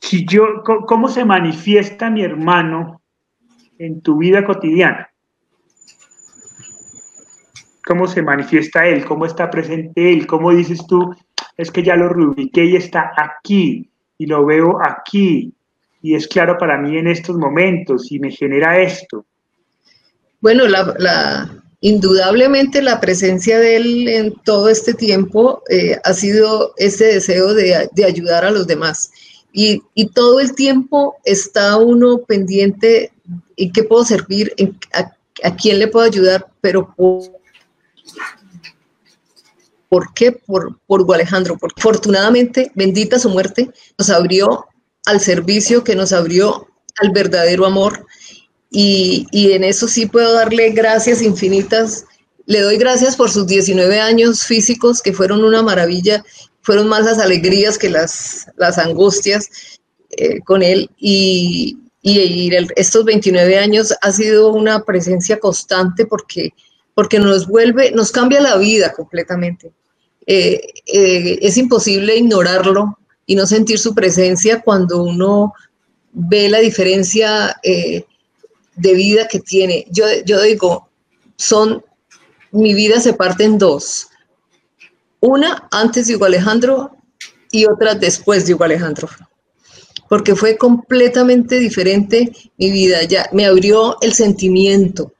Speaker 1: Si yo, ¿Cómo se manifiesta mi hermano en tu vida cotidiana? Cómo se manifiesta Él, cómo está presente Él, cómo dices tú, es que ya lo rubriqué y está aquí, y lo veo aquí, y es claro para mí en estos momentos, y me genera esto.
Speaker 2: Bueno, indudablemente la presencia de Él en todo este tiempo eh, ha sido ese deseo de, ayudar a los demás. Y, todo el tiempo está uno pendiente en qué puedo servir, a, a, quién le puedo ayudar, pero por, ¿Por qué? Por, por Alejandro. Porque afortunadamente, bendita su muerte, nos abrió al servicio, que nos abrió al verdadero amor. Y, en eso sí puedo darle gracias infinitas. Le doy gracias por sus 19 años físicos, que fueron una maravilla, fueron más las alegrías que las, las angustias eh, con él. Y, y, estos 29 años ha sido una presencia constante porque porque nos vuelve, nos cambia la vida completamente. Eh, eh, es imposible ignorarlo y no sentir su presencia cuando uno ve la diferencia eh, de vida que tiene. Yo, yo digo, son, mi vida se parte en dos. Una antes de Hugo Alejandro y otra después de Hugo Alejandro. Porque fue completamente diferente mi vida. Ya me abrió el sentimiento,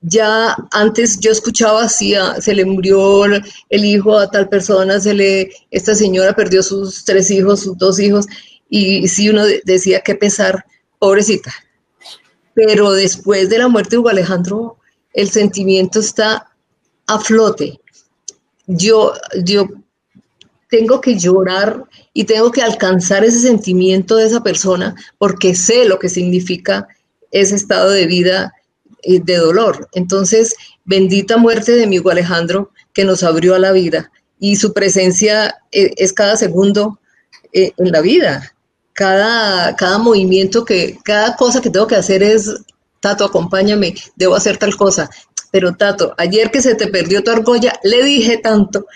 Speaker 2: ya antes yo escuchaba así, ah, se le murió el hijo a tal persona, se le, esta señora perdió sus tres hijos, sus dos hijos, y si uno decía que pesar, pobrecita. Pero después de la muerte de Hugo Alejandro, el sentimiento está a flote. Yo, yo tengo que llorar y tengo que alcanzar ese sentimiento de esa persona porque sé lo que significa ese estado de vida de dolor. Entonces, bendita muerte de mi hijo Alejandro que nos abrió a la vida y su presencia eh, es cada segundo eh, en la vida. Cada, cada movimiento que, cada cosa que tengo que hacer es, Tato, acompáñame, debo hacer tal cosa. Pero Tato, ayer que se te perdió tu argolla, le dije tanto,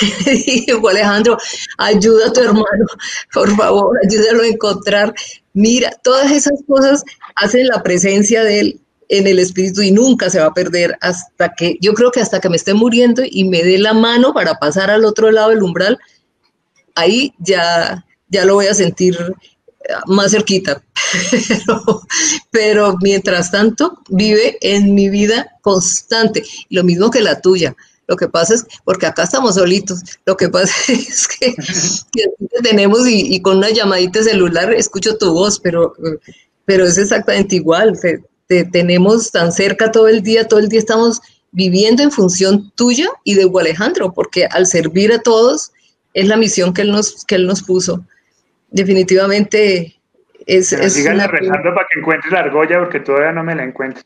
Speaker 2: le dije, Alejandro, ayuda a tu hermano, por favor, ayúdalo a encontrar. Mira, todas esas cosas hacen la presencia de él en el espíritu y nunca se va a perder hasta que, yo creo que hasta que me esté muriendo y me dé la mano para pasar al otro lado del umbral, ahí ya, ya lo voy a sentir más cerquita. Pero, mientras tanto, vive en mi vida constante, lo mismo que la tuya. Lo que pasa es, porque acá estamos solitos, lo que pasa es que, tenemos y, con una llamadita celular escucho tu voz, pero, pero es exactamente igual. Tenemos tan cerca todo el día, todo el día estamos viviendo en función tuya y de Alejandro, porque al servir a todos es la misión que él nos, que él nos puso. Definitivamente es,
Speaker 1: es rezando para que encuentre la argolla porque todavía no me la encuentro.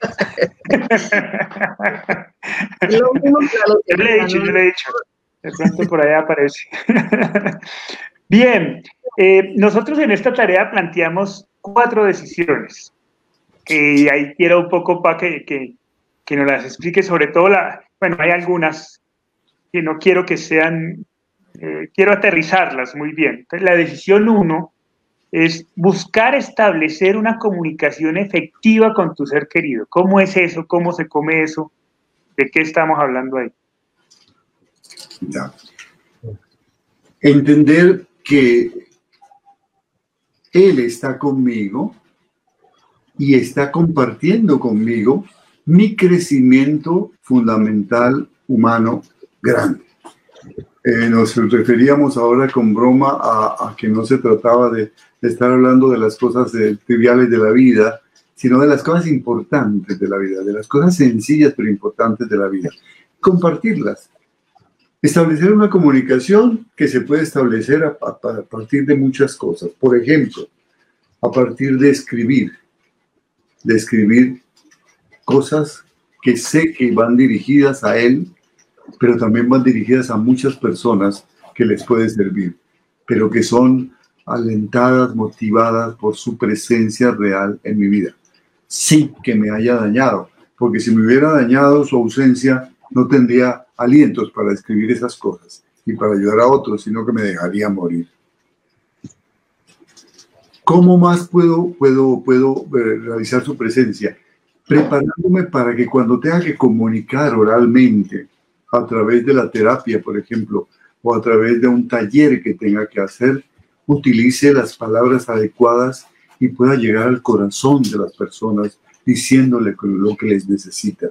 Speaker 1: yo le he dicho, yo le he dicho. De pronto por allá aparece. Bien, eh, nosotros en esta tarea planteamos cuatro decisiones. Y ahí quiero un poco para que, que, que, nos las explique, sobre todo la, bueno, hay algunas que no quiero que sean, eh, quiero aterrizarlas muy bien. Entonces, la decisión uno es buscar establecer una comunicación efectiva con tu ser querido. ¿Cómo es eso? ¿Cómo se come eso? ¿De qué estamos hablando ahí?
Speaker 3: Ya. Entender que Él está conmigo y está compartiendo conmigo mi crecimiento fundamental humano grande. Eh, nos referíamos ahora con broma a, que no se trataba de, estar hablando de las cosas triviales de la vida, sino de las cosas importantes de la vida, de las cosas sencillas pero importantes de la vida. Compartirlas. Establecer una comunicación que se puede establecer a, a partir de muchas cosas. Por ejemplo, a partir de escribir. De escribir cosas que sé que van dirigidas a él pero también van dirigidas a muchas personas que les puede servir, pero que son alentadas, motivadas por su presencia real en mi vida. Sí que me haya dañado, porque si me hubiera dañado su ausencia, no tendría alientos para escribir esas cosas y para ayudar a otros, sino que me dejaría morir. ¿Cómo más puedo, puedo, puedo eh, realizar su presencia? Preparándome para que cuando tenga que comunicar oralmente, a través de la terapia, por ejemplo, o a través de un taller que tenga que hacer, utilice las palabras adecuadas y pueda llegar al corazón de las personas diciéndole lo que les necesita.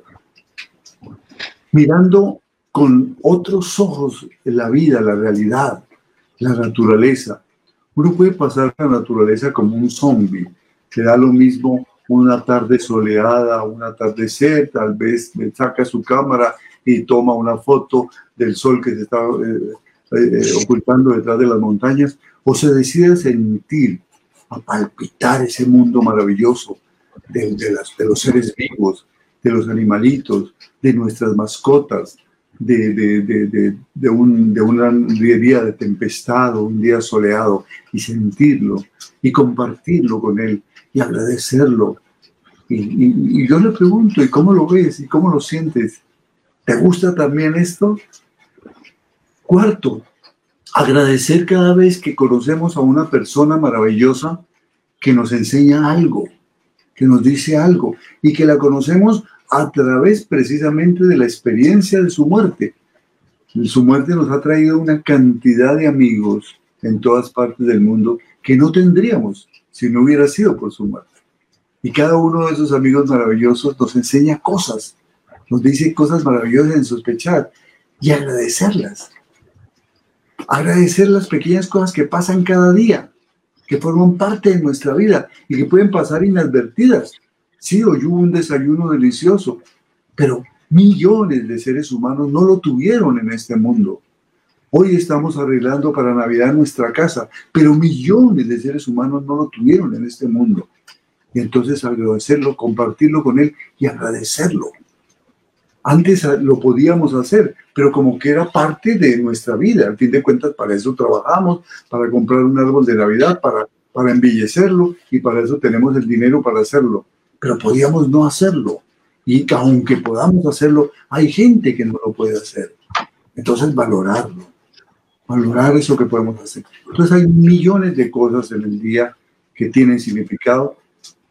Speaker 3: Mirando con otros ojos la vida, la realidad, la naturaleza. Uno puede pasar la naturaleza como un zombie, que da lo mismo una tarde soleada, un atardecer, tal vez saca su cámara y toma una foto del sol que se está eh, eh, ocultando detrás de las montañas, o se decide a sentir, a palpitar ese mundo maravilloso de, los seres vivos, de los animalitos, de nuestras mascotas, de, de, de, un, de un día de tempestad o un día soleado y sentirlo y compartirlo con él y agradecerlo. Y, y, yo le pregunto, ¿y cómo lo ves? ¿Y cómo lo sientes? ¿Te gusta también esto? Cuarto, agradecer cada vez que conocemos a una persona maravillosa que nos enseña algo, que nos dice algo y que la conocemos a través precisamente de la experiencia de su muerte. Su muerte nos ha traído una cantidad de amigos en todas partes del mundo que no tendríamos si no hubiera sido por su muerte. Y cada uno de esos amigos maravillosos nos enseña cosas nos dice cosas maravillosas en sospechar y agradecerlas. Agradecer las pequeñas cosas que pasan cada día, que forman parte de nuestra vida y que pueden pasar inadvertidas. Sí, hoy hubo un desayuno delicioso, pero millones de seres humanos no lo tuvieron en este mundo. Hoy estamos arreglando para Navidad nuestra casa, pero millones de seres humanos no lo tuvieron en este mundo. Y entonces agradecerlo, compartirlo con Él y agradecerlo. Antes lo podíamos hacer, pero como que era parte de nuestra vida. Al fin de cuentas, para eso trabajamos, para comprar un árbol de Navidad, para, para embellecerlo y para eso tenemos el dinero para hacerlo. Pero podíamos no hacerlo. Y aunque podamos hacerlo, hay gente que no lo puede hacer. Entonces, valorarlo, valorar eso que podemos hacer. Entonces, hay millones de cosas en el día que tienen significado,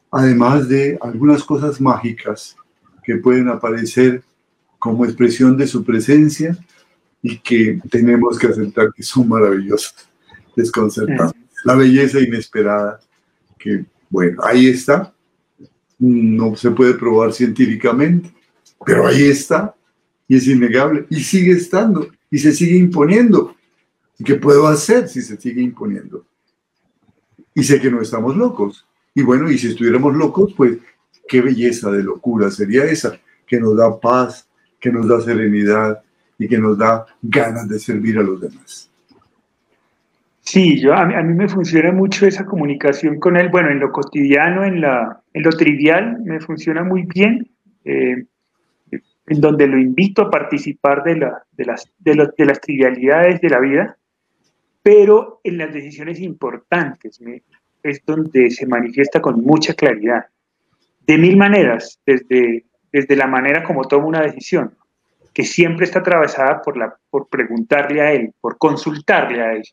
Speaker 3: además de algunas cosas mágicas que pueden aparecer como expresión de su presencia y que tenemos que aceptar que son maravillosas, desconcertantes. La belleza inesperada, que bueno, ahí está, no se puede probar científicamente, pero ahí está y es innegable y sigue estando y se sigue imponiendo. ¿Y qué puedo hacer si se sigue imponiendo? Y sé que no estamos locos. Y bueno, y si estuviéramos locos, pues qué belleza de locura sería esa, que nos da paz, que nos da serenidad y que nos da ganas de servir a los demás.
Speaker 1: Sí, yo, a, mí, me funciona mucho esa comunicación con él. Bueno, en lo cotidiano, en, la, en lo trivial, me funciona muy bien. Eh, en donde lo invito a participar de, la, de, las, de, de, las trivialidades de la vida, pero en las decisiones importantes es donde se manifiesta con mucha claridad. De mil maneras, desde, desde la manera como toma una decisión, que siempre está atravesada por, la, por preguntarle a él, por consultarle a él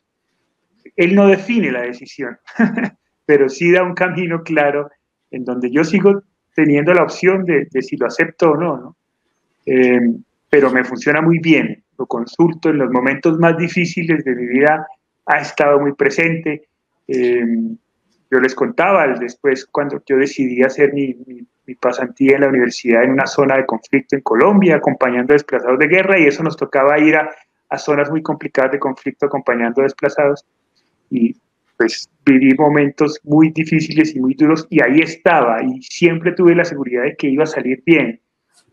Speaker 1: él no define la decisión, pero sí da un camino claro en donde yo sigo teniendo la opción de, si lo acepto o no, ¿no? Eh, pero me funciona muy bien, lo consulto en los momentos más difíciles de mi vida, ha estado muy presente. Eh, yo les contaba después cuando yo decidí hacer mi, pasantía en la universidad en una zona de conflicto en Colombia, acompañando desplazados de guerra, y eso nos tocaba ir a, a zonas muy complicadas de conflicto acompañando desplazados y pues viví momentos muy difíciles y muy duros y ahí estaba y siempre tuve la seguridad de que iba a salir bien,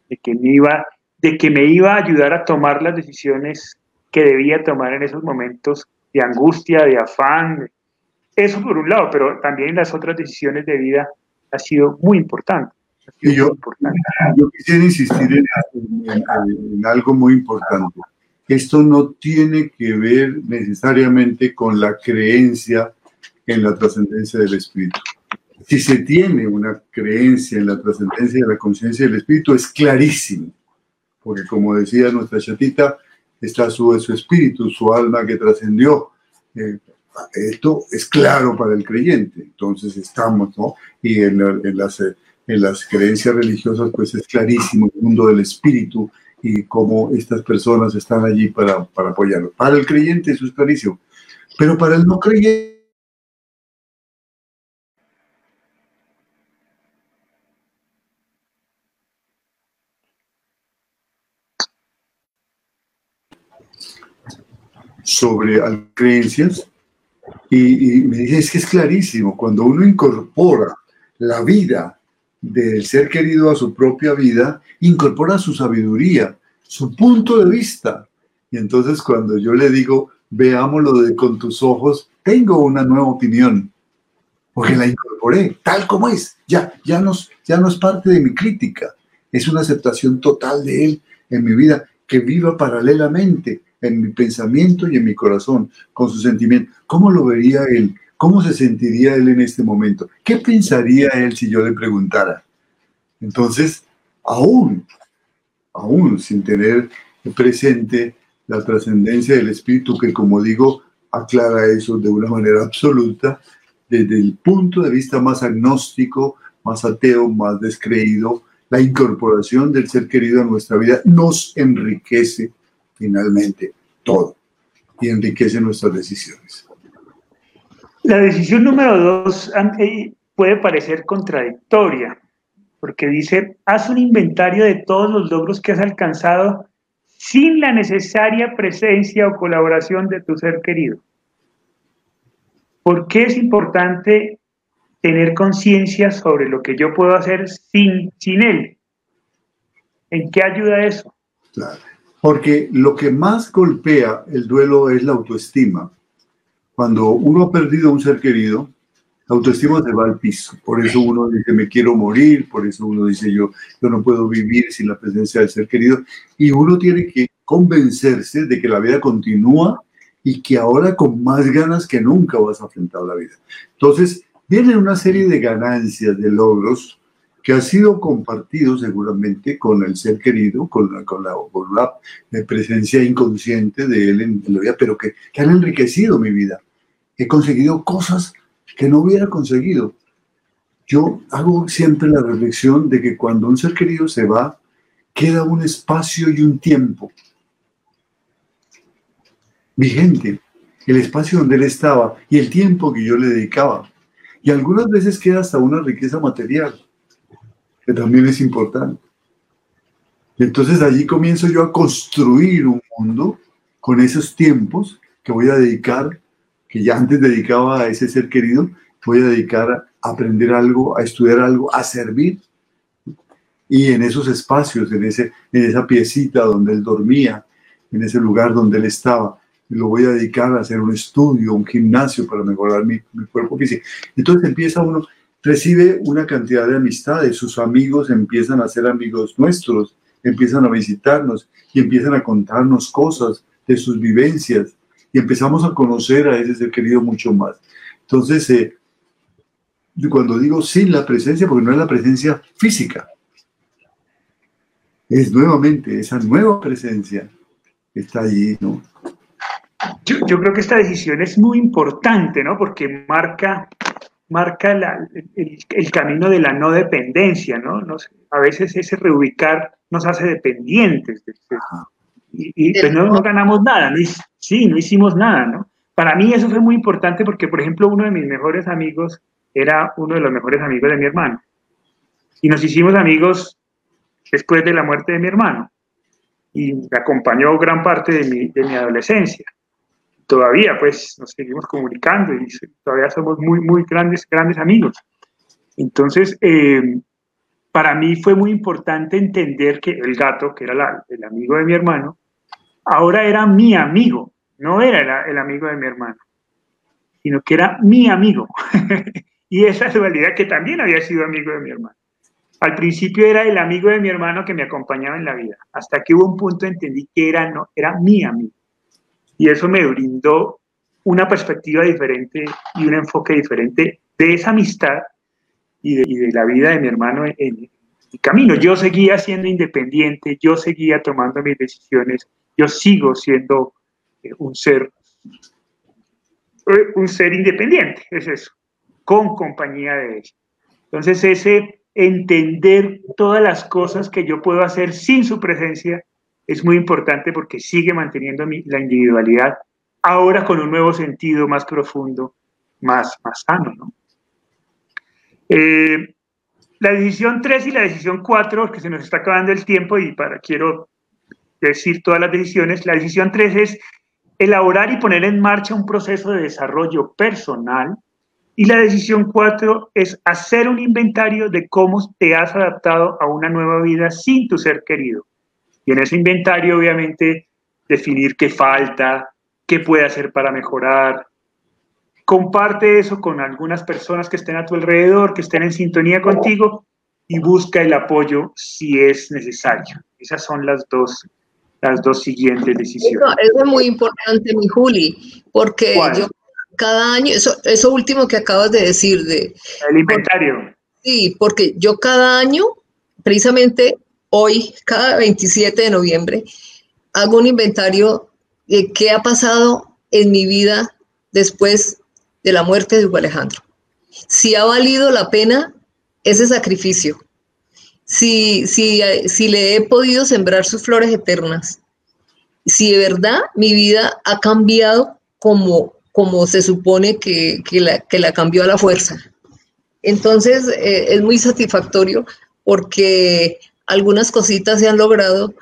Speaker 1: de que me iba, de que me iba a ayudar a tomar las decisiones que debía tomar en esos momentos de angustia, de afán. Eso por un lado, pero también las otras decisiones de vida ha sido muy importante.
Speaker 3: y yo, yo, quisiera insistir en algo muy importante esto no tiene que ver necesariamente con la creencia en la trascendencia del espíritu. Si se tiene una creencia en la trascendencia de la conciencia del espíritu, es clarísimo, porque como decía nuestra chatita, está su, su espíritu, su alma que trascendió. Eh, esto es claro para el creyente, entonces estamos, ¿no? Y en, las, en las creencias religiosas, pues es clarísimo el mundo del espíritu y cómo estas personas están allí para, para apoyarlo. Para el creyente eso es clarísimo, pero para el no creyente... sobre creencias y, me dice, es que es clarísimo, cuando uno incorpora la vida del ser querido a su propia vida, incorpora su sabiduría, su punto de vista. Y entonces cuando yo le digo, veámoslo de, con tus ojos, tengo una nueva opinión, porque la incorporé tal como es. Ya, ya, nos, ya no es parte de mi crítica, es una aceptación total de él en mi vida, que viva paralelamente en mi pensamiento y en mi corazón, con su sentimiento. ¿Cómo lo vería él? ¿Cómo se sentiría él en este momento? ¿Qué pensaría él si yo le preguntara? Entonces, aún, aún sin tener presente la trascendencia del espíritu, que como digo, aclara eso de una manera absoluta, desde el punto de vista más agnóstico, más ateo, más descreído, la incorporación del ser querido a nuestra vida nos enriquece finalmente todo y enriquece nuestras decisiones.
Speaker 1: La decisión número dos puede parecer contradictoria, porque dice, haz un inventario de todos los logros que has alcanzado sin la necesaria presencia o colaboración de tu ser querido. ¿Por qué es importante tener conciencia sobre lo que yo puedo hacer sin, sin él? ¿En qué ayuda eso?
Speaker 3: Porque lo que más golpea el duelo es la autoestima. Cuando uno ha perdido a un ser querido, la autoestima se va al piso. Por eso uno dice, me quiero morir, por eso uno dice, yo, yo no puedo vivir sin la presencia del ser querido. Y uno tiene que convencerse de que la vida continúa y que ahora con más ganas que nunca vas a enfrentar la vida. Entonces, viene una serie de ganancias, de logros, que han sido compartidos seguramente con el ser querido, con la, con la, con la eh, presencia inconsciente de él en la vida, pero que, que han enriquecido mi vida. He conseguido cosas que no hubiera conseguido. Yo hago siempre la reflexión de que cuando un ser querido se va, queda un espacio y un tiempo vigente, el espacio donde él estaba y el tiempo que yo le dedicaba. Y algunas veces queda hasta una riqueza material, que también es importante. Entonces allí comienzo yo a construir un mundo con esos tiempos que voy a dedicar, que ya antes dedicaba a ese ser querido, voy a dedicar a aprender algo, a estudiar algo, a servir. Y en esos espacios, en, ese, en esa piecita donde él dormía, en ese lugar donde él estaba, lo voy a dedicar a hacer un estudio, un gimnasio para mejorar mi, cuerpo físico. Entonces empieza uno, recibe una cantidad de amistades, sus amigos empiezan a ser amigos nuestros, empiezan a visitarnos y empiezan a contarnos cosas de sus vivencias y empezamos a conocer a ese ser querido mucho más. Entonces, eh, cuando digo sin la presencia, porque no es la presencia física, es nuevamente esa nueva presencia está allí, ¿no?
Speaker 1: Yo, creo que esta decisión es muy importante, ¿no? Porque marca, marca el, camino de la no dependencia, ¿no? a veces ese reubicar nos hace dependientes. y, pues no, ganamos nada, sí, no hicimos nada, ¿no? Para mí eso fue muy importante porque, por ejemplo, uno de mis mejores amigos era uno de los mejores amigos de mi hermano. Y nos hicimos amigos después de la muerte de mi hermano. Y me acompañó gran parte de mi, de mi adolescencia todavía pues nos seguimos comunicando y todavía somos muy, muy grandes, grandes amigos. Entonces, eh, para mí fue muy importante entender que el gato, que era el amigo de mi hermano, ahora era mi amigo, no era el, amigo de mi hermano, sino que era mi amigo. y esa dualidad que también había sido amigo de mi hermano. Al principio era el amigo de mi hermano que me acompañaba en la vida, hasta que hubo un punto entendí que era, no, era mi amigo. Y eso me brindó una perspectiva diferente y un enfoque diferente de esa amistad y de, la vida de mi hermano en, mi camino. Yo seguía siendo independiente, yo seguía tomando mis decisiones, yo sigo siendo eh, un ser eh, un ser independiente, es eso, con compañía de él. Entonces ese entender todas las cosas que yo puedo hacer sin su presencia es muy importante porque sigue manteniendo la individualidad, ahora con un nuevo sentido más profundo, más, más sano. ¿no? Eh, la decisión 3 y la decisión 4, que se nos está acabando el tiempo y para quiero decir todas las decisiones, la decisión 3 es elaborar y poner en marcha un proceso de desarrollo personal y la decisión 4 es hacer un inventario de cómo te has adaptado a una nueva vida sin tu ser querido. Y en ese inventario, obviamente, definir qué falta, qué puede hacer para mejorar. Comparte eso con algunas personas que estén a tu alrededor, que estén en sintonía contigo y busca el apoyo si es necesario. Esas son las dos, las dos siguientes decisiones.
Speaker 2: Eso, es muy importante, mi Juli, porque yo cada año, eso, eso último que acabas de decir, de...
Speaker 1: El inventario.
Speaker 2: sí, porque yo cada año, precisamente hoy, cada 27 de noviembre, hago un inventario de qué ha pasado en mi vida después de la muerte de Hugo Alejandro. Si ha valido la pena ese sacrificio, si, si, si le he podido sembrar sus flores eternas, si de verdad mi vida ha cambiado como, como se supone que, la, que la cambió a la fuerza. Entonces eh, es muy satisfactorio porque algunas cositas se han logrado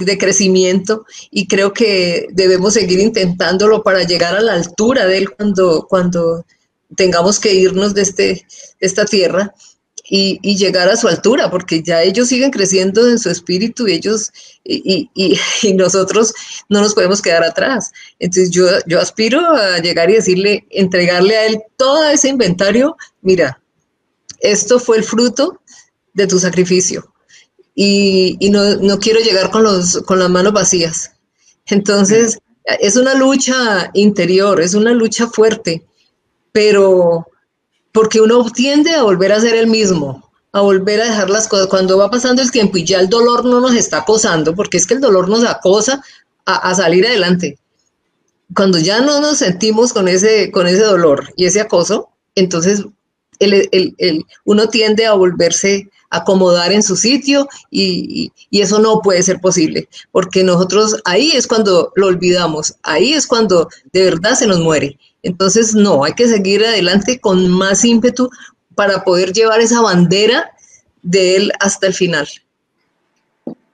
Speaker 2: de crecimiento y creo que debemos seguir intentándolo para llegar a la altura de él cuando, cuando tengamos que irnos de, este, esta tierra. y, llegar a su altura, porque ya ellos siguen creciendo en su espíritu y ellos y, nosotros no nos podemos quedar atrás. Entonces yo, yo aspiro a llegar y decirle, entregarle a él todo ese inventario, mira, esto fue el fruto de tu sacrificio y, no, no, quiero llegar con, los, con las manos vacías. Entonces, es una lucha interior, es una lucha fuerte, pero porque uno tiende a volver a ser el mismo, a volver a dejar las cosas. Cuando va pasando el tiempo y ya el dolor no nos está acosando, porque es que el dolor nos acosa a, salir adelante. Cuando ya no nos sentimos con ese, con ese dolor y ese acoso, entonces el, uno tiende a volverse a acomodar en su sitio y, eso no puede ser posible, porque nosotros ahí es cuando lo olvidamos, ahí es cuando de verdad se nos muere. Entonces, no, hay que seguir adelante con más ímpetu para poder llevar esa bandera de él hasta el final.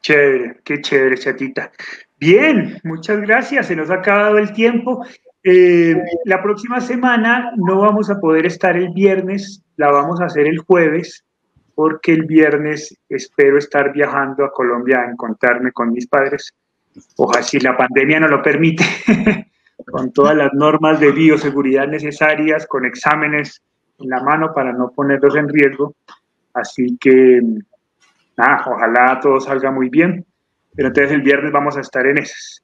Speaker 1: Chévere, qué chévere, chatita. Bien, muchas gracias. Se nos ha acabado el tiempo. Eh, la próxima semana no vamos a poder estar el viernes, la vamos a hacer el jueves, porque el viernes espero estar viajando a Colombia a encontrarme con mis padres. Ojalá si la pandemia no lo permite. con todas las normas de bioseguridad necesarias, con exámenes en la mano para no ponerlos en riesgo. Así que, nada, ojalá todo salga muy bien. Pero entonces el viernes vamos a estar en esas.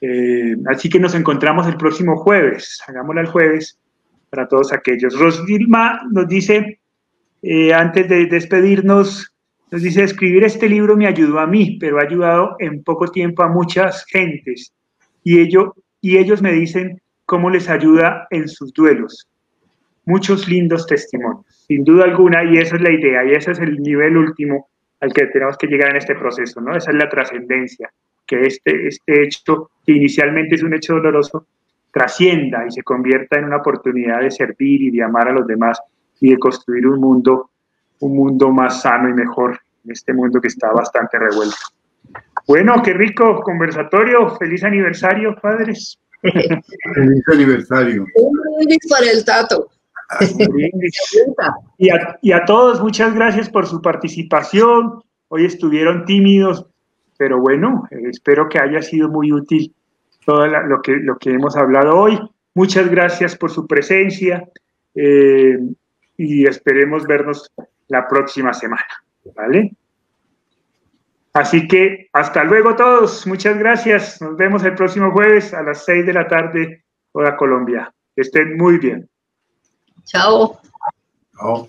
Speaker 1: Eh, así que nos encontramos el próximo jueves. Hagámoslo el jueves para todos aquellos. Rosdilma nos dice, eh, antes de despedirnos, nos dice, escribir este libro me ayudó a mí, pero ha ayudado en poco tiempo a muchas gentes. Y ello y ellos me dicen cómo les ayuda en sus duelos. Muchos lindos testimonios, sin duda alguna, y esa es la idea, y ese es el nivel último al que tenemos que llegar en este proceso, ¿no? Esa es la trascendencia, que este, este hecho, que inicialmente es un hecho doloroso, trascienda y se convierta en una oportunidad de servir y de amar a los demás y de construir un mundo, un mundo más sano y mejor en este mundo que está bastante revuelto. Bueno, qué rico conversatorio. Feliz aniversario, padres.
Speaker 3: Feliz aniversario.
Speaker 2: Un para el tato.
Speaker 1: Y a, y a, todos, muchas gracias por su participación. Hoy estuvieron tímidos, pero bueno, espero que haya sido muy útil todo lo, que, lo que hemos hablado hoy. Muchas gracias por su presencia eh, y esperemos vernos la próxima semana. ¿Vale? Así que hasta luego todos. Muchas gracias. Nos vemos el próximo jueves a las 6 de la tarde, hora Colombia. Que estén muy bien.
Speaker 2: Chao. Chao.